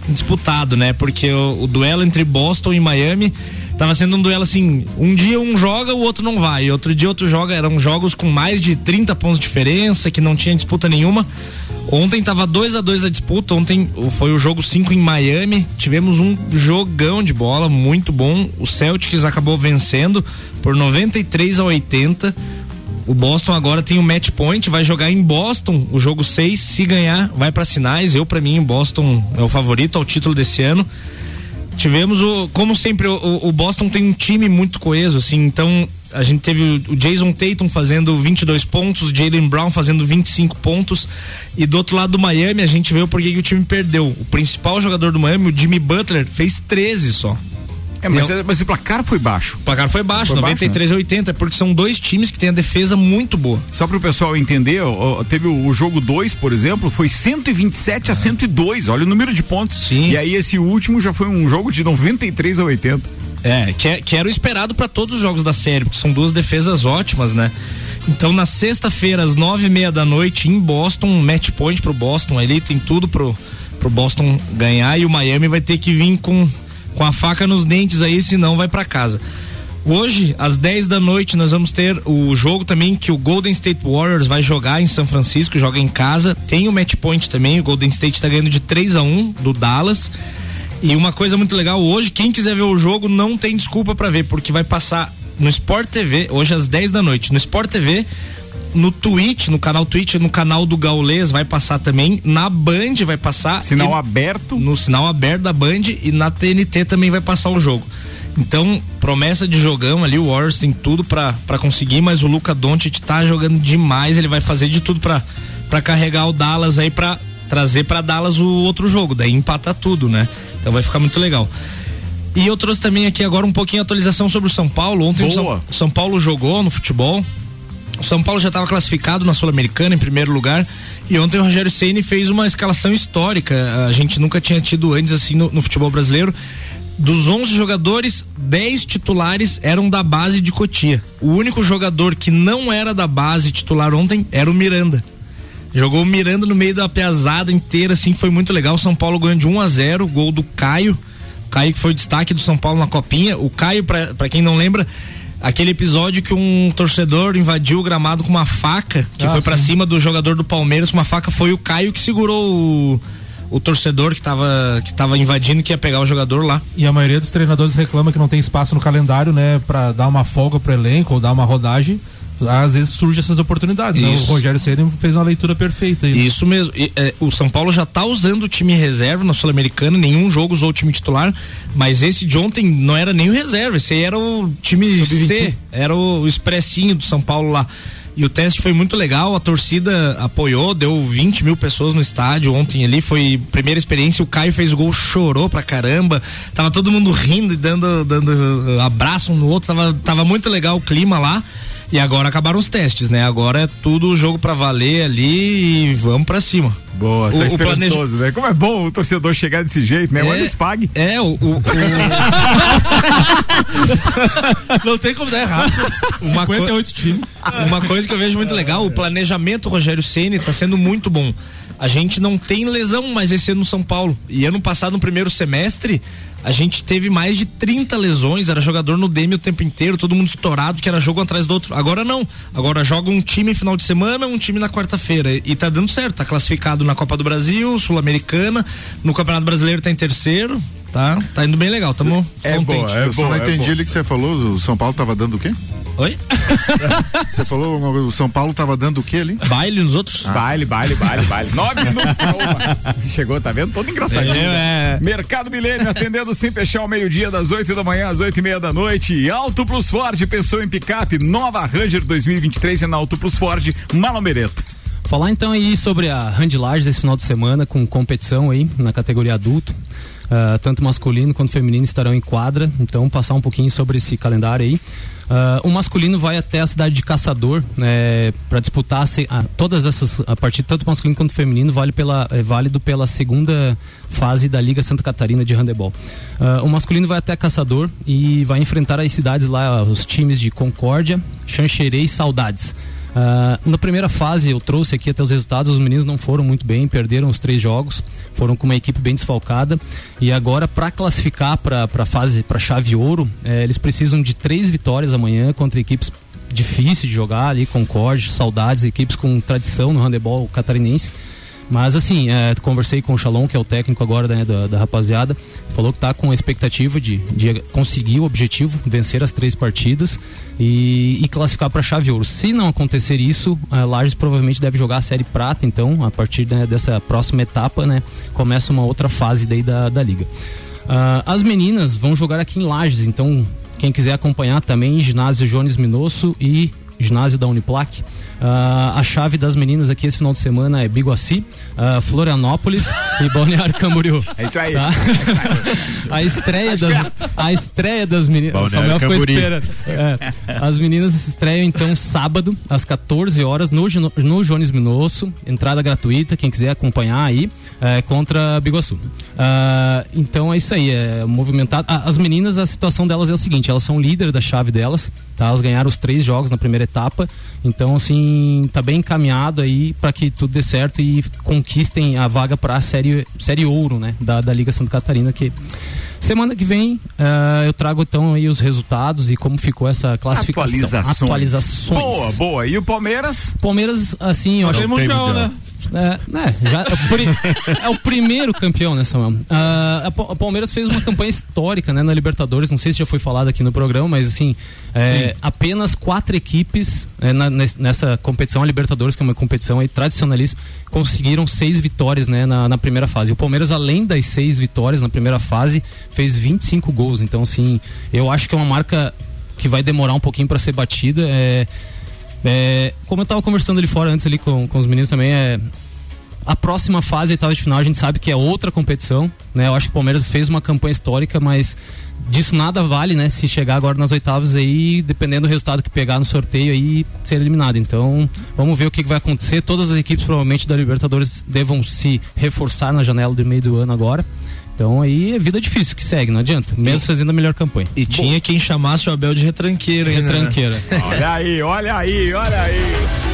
disputado, né? Porque o, o duelo entre Boston e Miami tava sendo um duelo assim, um dia um joga, o outro não vai, outro dia outro joga, eram jogos com mais de 30 pontos de diferença, que não tinha disputa nenhuma. Ontem tava 2 a 2 a disputa, ontem foi o jogo 5 em Miami, tivemos um jogão de bola muito bom. O Celtics acabou vencendo por 93 a 80. O Boston agora tem o um match point, vai jogar em Boston o jogo 6, se ganhar, vai para sinais. Eu para mim, Boston é o favorito ao título desse ano. Tivemos o, como sempre, o, o Boston tem um time muito coeso, assim, então a gente teve o Jason Tatum fazendo 22 pontos, o Jalen Brown fazendo 25 pontos. E do outro lado do Miami, a gente vê o porquê que o time perdeu. O principal jogador do Miami, o Jimmy Butler, fez 13 só. É, mas, é, mas, o placar foi baixo. O placar foi baixo, foi 93 baixo, né? a 80, porque são dois times que têm a defesa muito boa. Só para o pessoal entender, ó, teve o, o jogo 2, por exemplo, foi 127 ah. a 102. Olha o número de pontos. Sim. E aí esse último já foi um jogo de 93 a 80. É, que, é, que era o esperado para todos os jogos da série, porque são duas defesas ótimas, né? Então na sexta-feira, às nove e meia da noite, em Boston, um match point pro Boston ali, tem tudo pro, pro Boston ganhar e o Miami vai ter que vir com com a faca nos dentes aí, senão vai para casa. Hoje, às 10 da noite, nós vamos ter o jogo também que o Golden State Warriors vai jogar em São Francisco, joga em casa. Tem o match point também, o Golden State está ganhando de 3 a 1 do Dallas. E uma coisa muito legal hoje, quem quiser ver o jogo não tem desculpa para ver, porque vai passar no Sport TV, hoje às 10 da noite, no Sport TV, no Twitch, no canal Twitch, no canal do Gaulês vai passar também, na Band vai passar. Sinal e, aberto? No sinal aberto da Band e na TNT também vai passar o jogo. Então, promessa de jogão ali, o Warriors tem tudo para conseguir, mas o Luca Doncic tá jogando demais, ele vai fazer de tudo para carregar o Dallas aí para trazer para Dallas o outro jogo, daí empata tudo, né? Então vai ficar muito legal. E eu trouxe também aqui agora um pouquinho de atualização sobre o São Paulo. Ontem o São, São Paulo jogou no futebol, o São Paulo já estava classificado na Sul-Americana em primeiro lugar e ontem o Rogério Ceni fez uma escalação histórica. A gente nunca tinha tido antes assim no, no futebol brasileiro. Dos 11 jogadores, 10 titulares eram da base de Cotia. O único jogador que não era da base titular ontem era o Miranda. Jogou o Miranda no meio da piazada inteira, assim, foi muito legal. São Paulo ganhou de 1 a 0 gol do Caio. O Caio que foi o destaque do São Paulo na copinha. O Caio, para quem não lembra, aquele episódio que um torcedor invadiu o gramado com uma faca, que ah, foi para cima do jogador do Palmeiras uma faca, foi o Caio que segurou o, o torcedor que tava, que tava invadindo que ia pegar o jogador lá. E a maioria dos treinadores reclama que não tem espaço no calendário, né, para dar uma folga pro elenco ou dar uma rodagem às vezes surgem essas oportunidades. Né? O Rogério Ceni fez uma leitura perfeita. Aí, né? Isso mesmo. E, é, o São Paulo já está usando o time reserva na Sul-Americana, nenhum jogo usou o time titular, mas esse de ontem não era nem o reserva, esse era o time C, era o, o expressinho do São Paulo lá. E o teste foi muito legal, a torcida apoiou, deu 20 mil pessoas no estádio ontem ali, foi primeira experiência, o Caio fez o gol, chorou pra caramba, tava todo mundo rindo e dando, dando abraço um no outro, tava, tava muito legal o clima lá. E agora acabaram os testes, né? Agora é tudo jogo para valer ali e vamos para cima. Boa, tá o, esperançoso, planeja... né? Como é bom o torcedor chegar desse jeito, né? É, Olha o Spag. É, o. o, o... Não tem como dar errado. Uma 58 co... times. Uma coisa que eu vejo muito legal, o planejamento Rogério Ceni tá sendo muito bom. A gente não tem lesão mais esse ano no São Paulo. E ano passado, no primeiro semestre, a gente teve mais de 30 lesões, era jogador no DM o tempo inteiro, todo mundo estourado, que era jogo atrás do outro. Agora não. Agora joga um time final de semana, um time na quarta-feira. E tá dando certo, tá classificado na Copa do Brasil, Sul-Americana, no Campeonato Brasileiro tá em terceiro. Tá, tá indo bem legal, tamo é contente. Boa, é Eu só não é entendi é ali que você falou, o São Paulo tava dando o quê? Oi? Você falou, o São Paulo tava dando o quê ali? Baile nos outros? Ah. Baile, baile, baile, baile. Nove minutos pra Chegou, tá vendo? Todo engraçadinho. É, é. Mercado Milênio atendendo sem fechar ao meio-dia, das 8 da manhã às oito e meia da noite. Alto Plus Ford, pensou em picape, nova Ranger 2023 é na Alto Plus Ford, Malomereto. Falar então aí sobre a Handlage desse final de semana com competição aí na categoria adulto. Uh, tanto masculino quanto feminino estarão em quadra, então passar um pouquinho sobre esse calendário aí. Uh, o masculino vai até a cidade de Caçador né, para disputar se, ah, todas essas a partir tanto masculino quanto feminino vale pela é válido pela segunda fase da Liga Santa Catarina de handebol. Uh, o masculino vai até Caçador e vai enfrentar as cidades lá os times de Concórdia, Xanxerê e Saudades. Uh, na primeira fase, eu trouxe aqui até os resultados, os meninos não foram muito bem, perderam os três jogos, foram com uma equipe bem desfalcada. E agora, para classificar para a fase, para chave ouro, eh, eles precisam de três vitórias amanhã contra equipes difíceis de jogar ali, Concorde, Saudades, equipes com tradição no handebol catarinense. Mas assim, é, conversei com o Shalom, que é o técnico agora né, da, da, rapaziada, falou que está com a expectativa de, de conseguir o objetivo, vencer as três partidas e, e classificar para a chave ouro. Se não acontecer isso, a Lages provavelmente deve jogar a série prata, então, a partir né, dessa próxima etapa, né, começa uma outra fase daí da, da liga. Uh, as meninas vão jogar aqui em Lages, então quem quiser acompanhar também, ginásio Jones Minosso e ginásio da Uniplac. Uh, a chave das meninas aqui esse final de semana é Biguaci, uh, Florianópolis e Balneário Camboriú. É isso aí. Tá? a estreia das a estreia das meninas. Samuel ficou esperando. É, as meninas estreiam então sábado às 14 horas no no Jones Minosso, entrada gratuita, quem quiser acompanhar aí, é, contra Biguaçu. Uh, então é isso aí, é movimentado. as meninas, a situação delas é o seguinte, elas são líder da chave delas, tá? Elas ganharam os três jogos na primeira etapa, então assim tá bem encaminhado aí para que tudo dê certo e conquistem a vaga para a série série ouro, né, da, da Liga Santa Catarina que Semana que vem uh, eu trago então aí os resultados e como ficou essa classificação. Atualizações. Atualizações. Boa, boa. E o Palmeiras? Palmeiras, assim, eu acho que. Mundial, né? É, né, já, é, o primeiro campeão, né, Samuel? Uh, a, a, Palmeiras fez uma campanha histórica né, na Libertadores, não sei se já foi falado aqui no programa, mas assim, é, apenas quatro equipes é, na, nessa competição, a Libertadores, que é uma competição aí, tradicionalista, conseguiram seis vitórias né, na, na, primeira fase. O Palmeiras, além das seis vitórias na primeira fase, fez 25 gols. Então, assim, eu acho que é uma marca que vai demorar um pouquinho para ser batida. É, é, como eu estava conversando ali fora antes ali com, com os meninos também, é, a próxima fase, oitava de final, a gente sabe que é outra competição, né? Eu acho que o Palmeiras fez uma campanha histórica, mas disso nada vale, né? Se chegar agora nas oitavas aí, dependendo do resultado que pegar no sorteio aí, ser eliminado. Então, vamos ver o que, que vai acontecer. Todas as equipes provavelmente da Libertadores devam se reforçar na janela do meio do ano agora. Então aí é vida difícil que segue, não adianta. Mesmo e, fazendo a melhor campanha. E Bom, tinha quem chamasse o Abel de retranqueiro, hein? Né? Retranqueira. Né? olha aí, olha aí, olha aí.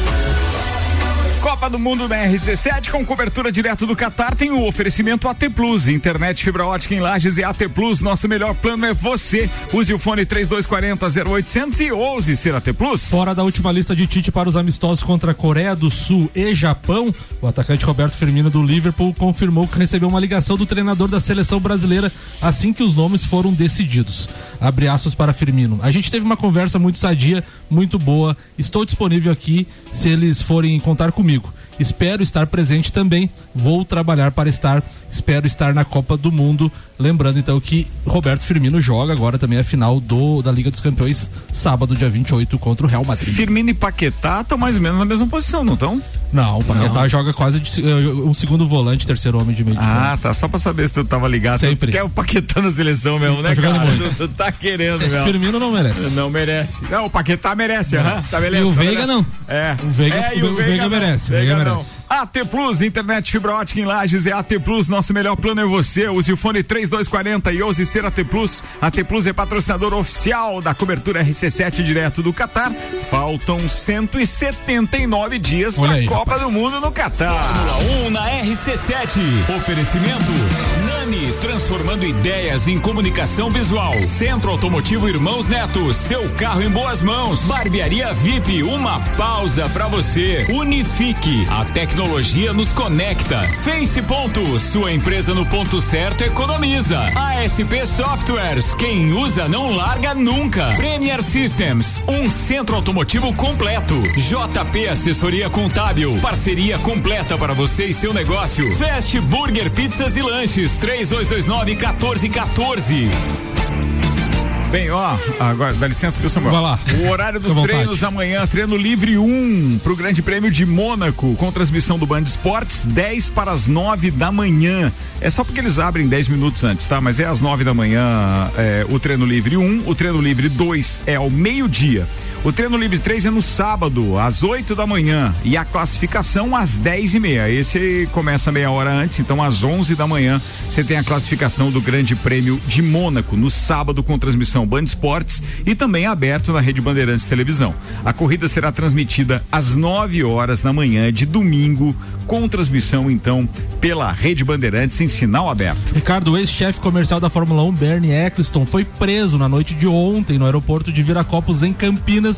Copa do Mundo da RC7 com cobertura direto do Qatar tem o oferecimento AT Plus, internet fibra ótica em Lages e AT Plus. Nosso melhor plano é você. Use o fone 3240 0800 e ouse ser AT Plus. Fora da última lista de Tite para os amistosos contra Coreia do Sul e Japão, o atacante Roberto Firmino do Liverpool confirmou que recebeu uma ligação do treinador da seleção brasileira assim que os nomes foram decididos. Abre aspas para Firmino. A gente teve uma conversa muito sadia, muito boa. Estou disponível aqui se eles forem contar comigo. Espero estar presente também. Vou trabalhar para estar. Espero estar na Copa do Mundo. Lembrando então que Roberto Firmino joga agora também a final do, da Liga dos Campeões, sábado, dia 28, contra o Real Madrid. Firmino e Paquetá estão mais ou menos na mesma posição, não estão? Não, o Paquetá não. joga quase de, uh, um segundo volante, terceiro homem de meio Ah, tá. Só pra saber se tu tava ligado. Sempre. Tu quer o Paquetá na seleção mesmo, tá né, cara? Tu, tu, tá querendo mesmo. Firmino não merece. Não merece. Não, o Paquetá merece. merece. Tá beleza, e o tá Veiga não. É. O Veiga, é, o, o Veiga, Veiga merece. Veiga, Veiga merece. AT Plus, internet fibra ótica em Lages é AT Plus. Nosso melhor plano é você. Use o fone 3240 e ouse ser AT Plus. AT Plus é patrocinador oficial da cobertura RC7 direto do Catar. Faltam 179 dias para a Copa rapaz. do Mundo no Catar. Fórmula 1 na RC7. Oferecimento Nani, transformando ideias em comunicação visual. Centro Automotivo Irmãos Neto, seu carro em boas mãos. Barbearia VIP, uma pausa para você. Unifique, a tecnologia nos conecta. Face Ponto, sua empresa no ponto certo economiza. ASP Softwares, quem usa não larga nunca. Premier Systems, um centro automotivo completo. JP Assessoria Contábil, parceria completa para você e seu negócio. Fast Burger Pizzas e Lanches, 3229 1414. Bem, ó, agora dá licença pro Samuel. Vai lá. O horário dos treinos amanhã, treino livre 1 um, pro Grande Prêmio de Mônaco, com transmissão do Band Esportes, 10 para as 9 da manhã. É só porque eles abrem 10 minutos antes, tá? Mas é às 9 da manhã é, o treino livre 1, um, o treino livre 2 é ao meio-dia. O treino livre 3 é no sábado, às 8 da manhã. E a classificação às 10 e meia. Esse começa meia hora antes, então às 11 da manhã você tem a classificação do Grande Prêmio de Mônaco, no sábado, com transmissão Band Esportes e também aberto na Rede Bandeirantes Televisão. A corrida será transmitida às 9 horas da manhã de domingo, com transmissão então pela Rede Bandeirantes em sinal aberto. Ricardo, ex-chefe comercial da Fórmula 1, Bernie Eccleston, foi preso na noite de ontem no aeroporto de Viracopos, em Campinas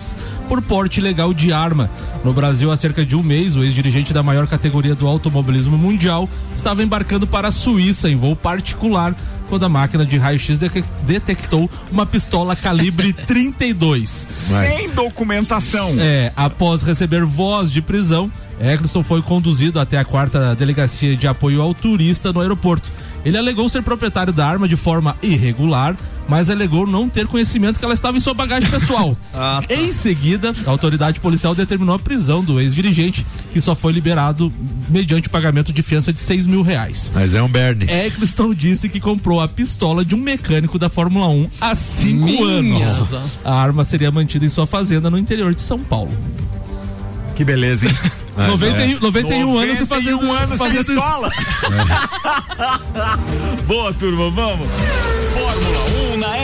Por porte ilegal de arma. No Brasil, há cerca de um mês, o ex-dirigente da maior categoria do automobilismo mundial estava embarcando para a Suíça em voo particular quando a máquina de raio-x detectou uma pistola calibre 32. Mas... Sem documentação. É, após receber voz de prisão, Eccleston foi conduzido até a quarta delegacia de apoio ao turista no aeroporto. Ele alegou ser proprietário da arma de forma irregular, mas alegou não ter conhecimento que ela estava em sua bagagem pessoal. ah, tá. Em seguida, a autoridade policial determinou a prisão do ex-dirigente, que só foi liberado mediante pagamento de fiança de 6 mil reais. Mas é um Bernie. Eccleston disse que comprou a pistola de um mecânico da Fórmula 1 há cinco Minha. anos. A arma seria mantida em sua fazenda no interior de São Paulo. Que beleza, hein? 91, 91 anos e fazendo anos fazendo pistola. É. Boa, turma, vamos. Fórmula 1 na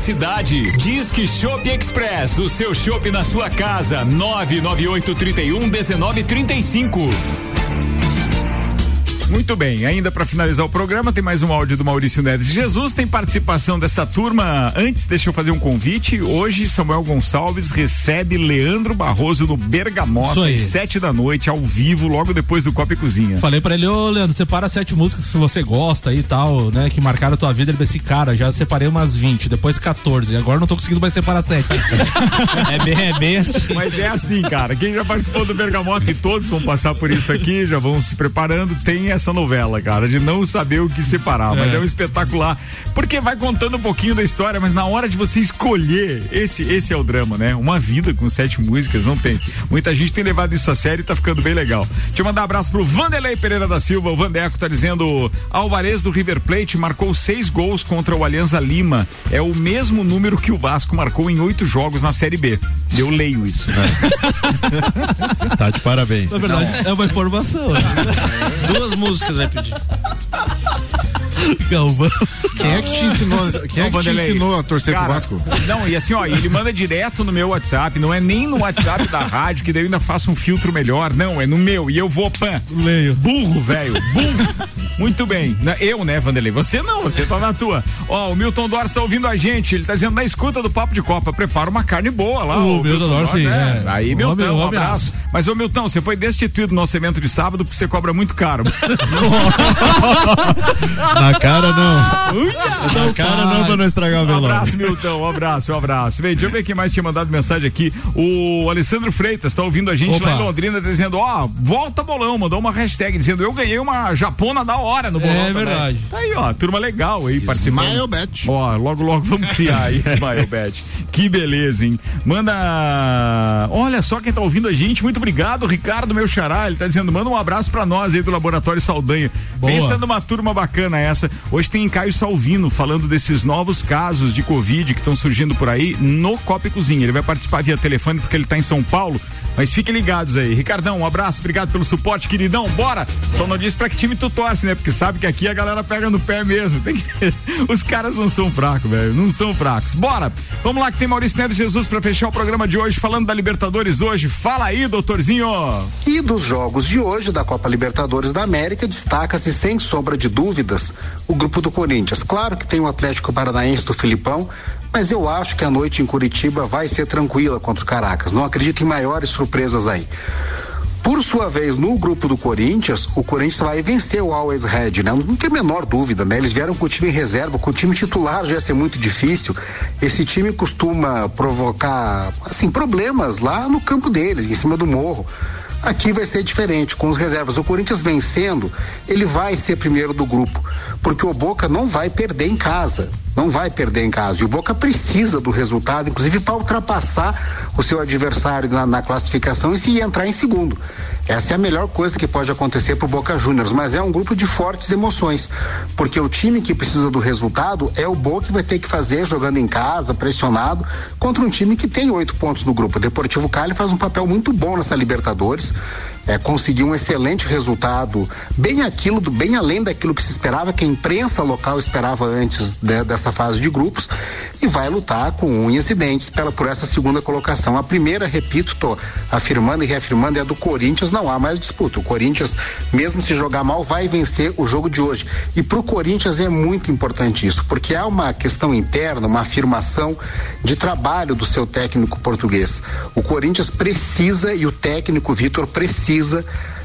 cidade. Disque Shop Express, o seu Chopp na sua casa. 998 31 1935. Muito bem, ainda para finalizar o programa, tem mais um áudio do Maurício Neves Jesus, tem participação dessa turma. Antes, deixa eu fazer um convite. Hoje, Samuel Gonçalves recebe Leandro Barroso no Bergamota, às sete da noite, ao vivo, logo depois do Copa e Cozinha. Falei para ele, ô Leandro, separa sete músicas se você gosta e tal, né, que marcaram a tua vida. Ele disse, cara, já separei umas 20, depois 14, agora não tô conseguindo mais separar sete. é, bem, é bem assim. Mas é assim, cara, quem já participou do Bergamota, e todos vão passar por isso aqui, já vão se preparando, tem essa essa novela, cara, de não saber o que separar, é. mas é um espetacular, porque vai contando um pouquinho da história, mas na hora de você escolher, esse esse é o drama, né? Uma vida com sete músicas, não tem. Muita gente tem levado isso a sério e tá ficando bem legal. Deixa eu mandar um abraço pro Vanderlei Pereira da Silva, o Vandeco tá dizendo, Alvarez do River Plate marcou seis gols contra o Alianza Lima, é o mesmo número que o Vasco marcou em oito jogos na Série B. Eu leio isso. É. tá de parabéns. Na verdade, não. é uma informação. Né? Duas músicas músicas vai pedir. Galvão. Quem é que te ensinou, quem é que te ensinou a torcer Cara, pro Vasco? Não, e assim, ó, ele manda direto no meu WhatsApp, não é nem no WhatsApp da rádio, que daí eu ainda faço um filtro melhor, não, é no meu, e eu vou, pan. Leio. Burro, velho, burro. Muito bem, eu, né, Vanderlei, você não, você tá na tua. Ó, o Milton Dors tá ouvindo a gente, ele tá dizendo, na escuta do Papo de Copa, prepara uma carne boa lá. O, o Milton, Milton Dors, sim, é. é. Aí, Milton, um abraço. Mas, ô Milton, você foi destituído no nosso evento de sábado porque você cobra muito caro. na cara não. Uia, na cara não pra não estragar o velório. Um abraço, Milton, um abraço, um abraço. Vem, deixa eu ver quem mais tinha mandado mensagem aqui. O Alessandro Freitas tá ouvindo a gente Opa. lá em Londrina dizendo, ó, oh, volta bolão, mandou uma hashtag dizendo, eu ganhei uma japona da hora no bolão. É também. verdade. Tá aí, ó, turma legal aí participando. Smile Bet. Ó, logo, logo vamos criar aí Smile Bet. Que beleza, hein? Manda, olha só quem tá ouvindo a gente, muito obrigado, Ricardo, meu xará, ele tá dizendo, manda um abraço pra nós aí do Laboratório Saldanha. Boa. Pensa numa turma bacana essa. Hoje tem Caio Salvino falando desses novos casos de Covid que estão surgindo por aí no Copa e Cozinha. Ele vai participar via telefone porque ele está em São Paulo. Mas fiquem ligados aí. Ricardão, um abraço, obrigado pelo suporte, queridão. Bora! Só não disse pra que time tu torce, né? Porque sabe que aqui a galera pega no pé mesmo. Que... Os caras não são fracos, velho. Não são fracos. Bora! Vamos lá que tem Maurício Neves Jesus para fechar o programa de hoje, falando da Libertadores hoje. Fala aí, doutorzinho! E dos jogos de hoje da Copa Libertadores da América, destaca-se sem sombra de dúvidas o grupo do Corinthians. Claro que tem o Atlético Paranaense do Filipão, mas eu acho que a noite em Curitiba vai ser tranquila contra os Caracas. Não acredito em maiores surpresas aí. Por sua vez, no grupo do Corinthians, o Corinthians vai vencer o Always Red, né? Não tem a menor dúvida, né? Eles vieram com o time reserva, com o time titular já ia ser muito difícil. Esse time costuma provocar, assim, problemas lá no campo deles, em cima do morro. Aqui vai ser diferente, com os reservas. O Corinthians vencendo, ele vai ser primeiro do grupo, porque o Boca não vai perder em casa. Não vai perder em casa. E o Boca precisa do resultado, inclusive para ultrapassar o seu adversário na, na classificação e se entrar em segundo. Essa é a melhor coisa que pode acontecer pro Boca Juniors, mas é um grupo de fortes emoções, porque o time que precisa do resultado é o Boca que vai ter que fazer jogando em casa, pressionado, contra um time que tem oito pontos no grupo. O Deportivo Cali faz um papel muito bom nessa Libertadores, é, conseguiu um excelente resultado, bem aquilo, bem além daquilo que se esperava, que a imprensa local esperava antes de, dessa fase de grupos, e vai lutar com unhas e dentes pela, por essa segunda colocação. A primeira, repito, tô afirmando e reafirmando, é a do Corinthians, não há mais disputa. O Corinthians, mesmo se jogar mal, vai vencer o jogo de hoje. E para o Corinthians é muito importante isso, porque há uma questão interna, uma afirmação de trabalho do seu técnico português. O Corinthians precisa e o técnico Vitor precisa pesquisa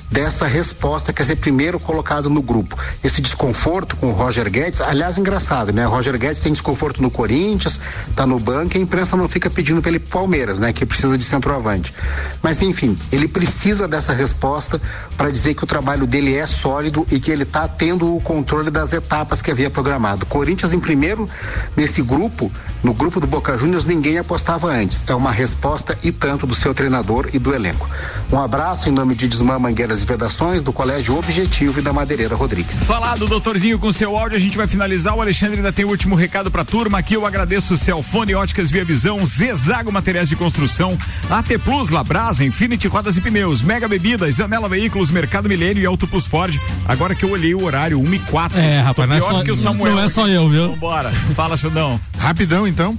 dessa resposta, quer ser primeiro colocado no grupo. Esse desconforto com o Roger Guedes, aliás, engraçado, né? O Roger Guedes tem desconforto no Corinthians, tá no banco e a imprensa não fica pedindo ele Palmeiras, né? Que precisa de centroavante. Mas enfim, ele precisa dessa resposta para dizer que o trabalho dele é sólido e que ele tá tendo o controle das etapas que havia programado. Corinthians em primeiro nesse grupo, no grupo do Boca Juniors, ninguém apostava antes. É uma resposta e tanto do seu treinador e do elenco. Um abraço em nome de Desmã Mangueiras e Vedações, do Colégio Objetivo e da Madeireira Rodrigues. Falado, doutorzinho, com seu áudio, a gente vai finalizar. O Alexandre ainda tem o último recado pra turma. Aqui eu agradeço o Celfone Óticas Via Visão, Zezago Materiais de Construção, AT Plus, Labrasa, Infinity Rodas e Pneus, Mega Bebidas, Anela Veículos, Mercado Milênio e Auto Plus Ford. Agora que eu olhei o horário, 1 e 4. É, rapaz, não é, pior só, que o Samuel. não é só eu, viu? Vambora. Fala, Xandão. Rapidão, então.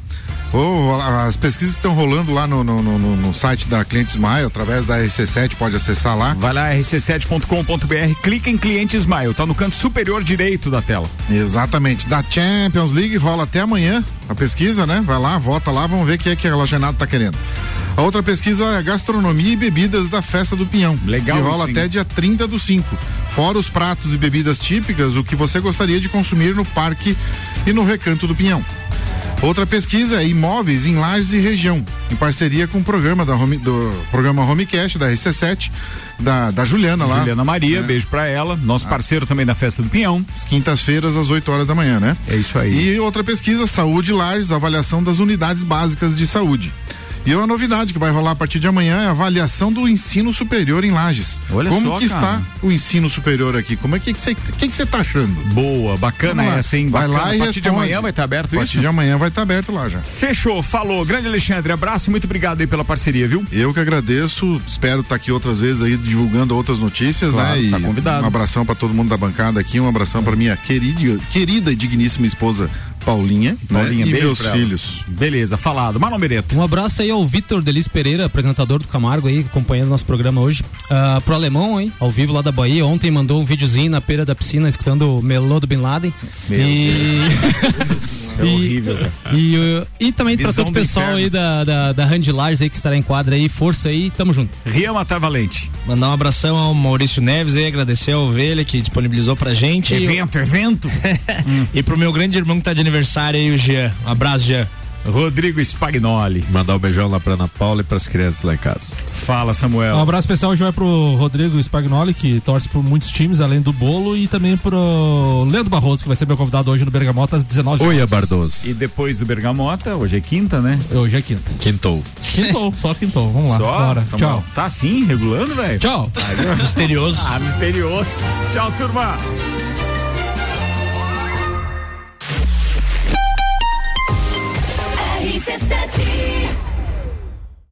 Oh, as pesquisas estão rolando lá no, no, no, no site da Cliente Smile, através da RC7, pode acessar lá. Vai lá, rc7.com.br, clica em Cliente Smile, tá no canto superior direito da tela. Exatamente. Da Champions League rola até amanhã a pesquisa, né? Vai lá, vota lá, vamos ver o que é que a Lagenado tá querendo. A outra pesquisa é gastronomia e bebidas da festa do Pinhão. Legal Que rola hein? até dia 30 do 5. Fora os pratos e bebidas típicas, o que você gostaria de consumir no parque e no recanto do Pinhão. Outra pesquisa é imóveis em Lages e região, em parceria com o programa da Home, do programa Homecast da RC7, da, da Juliana lá. Juliana Maria, É. beijo pra ela, nosso parceiro também da Festa do Pinhão. As quintas-feiras às 8 horas da manhã, né? É isso aí. E outra pesquisa, Saúde Lages, avaliação das unidades básicas de saúde. E uma novidade que vai rolar a partir de amanhã é a avaliação do ensino superior em Lages. Olha Como só, que cara. está o ensino superior aqui? Como é que você que que você tá achando? Boa, bacana essa, hein? Vai Bacana. lá e A partir de responde. amanhã vai estar aberto A partir isso? de amanhã vai estar aberto lá já. Fechou, falou. Grande Alexandre, abraço e muito obrigado aí pela parceria, viu? Eu que agradeço, espero estar aqui outras vezes aí divulgando outras notícias, Claro, né? tá convidado. Um abração para todo mundo da bancada aqui, um abração para minha querida, querida e digníssima esposa Paulinha, Paulinha, né? e meus filhos. Beleza, falado. Marlon Bereto. Um abraço aí ao Vitor Delis Pereira, apresentador do Camargo aí, acompanhando nosso programa hoje. Ah, pro alemão, hein? Ao vivo lá da Bahia. Ontem mandou um videozinho na beira da piscina escutando o melô do Bin Laden. Meu e... É horrível, cara. E, uh, e também pra Visão todo o pessoal inferno. aí da, da, da Randy Lars aí que estará em quadra aí, força aí, tamo junto. Rian Matar Valente. Mandar um abração ao Maurício Neves aí, agradecer a Ovelha que disponibilizou pra gente. Evento, evento. e pro meu grande irmão que tá de aniversário aí, o Jean. Um abraço, Jean. Rodrigo Spagnoli. Mandar um beijão lá pra Ana Paula e pras crianças lá em casa. Fala, Samuel. Um abraço especial hoje vai pro Rodrigo Spagnoli, que torce por muitos times, além do bolo, e também pro Leandro Barroso, que vai ser meu convidado hoje no Bergamota às 19 horas. Oi, Bardoso. E depois do Bergamota, hoje é quinta, né? Hoje é quinta. Quintou. Quintou, só quintou. Vamos lá. Só? Bora. Samuel. Tchau. Tá assim, regulando, velho? Tchau. Misterioso. Ah, misterioso. Tchau, turma. RC7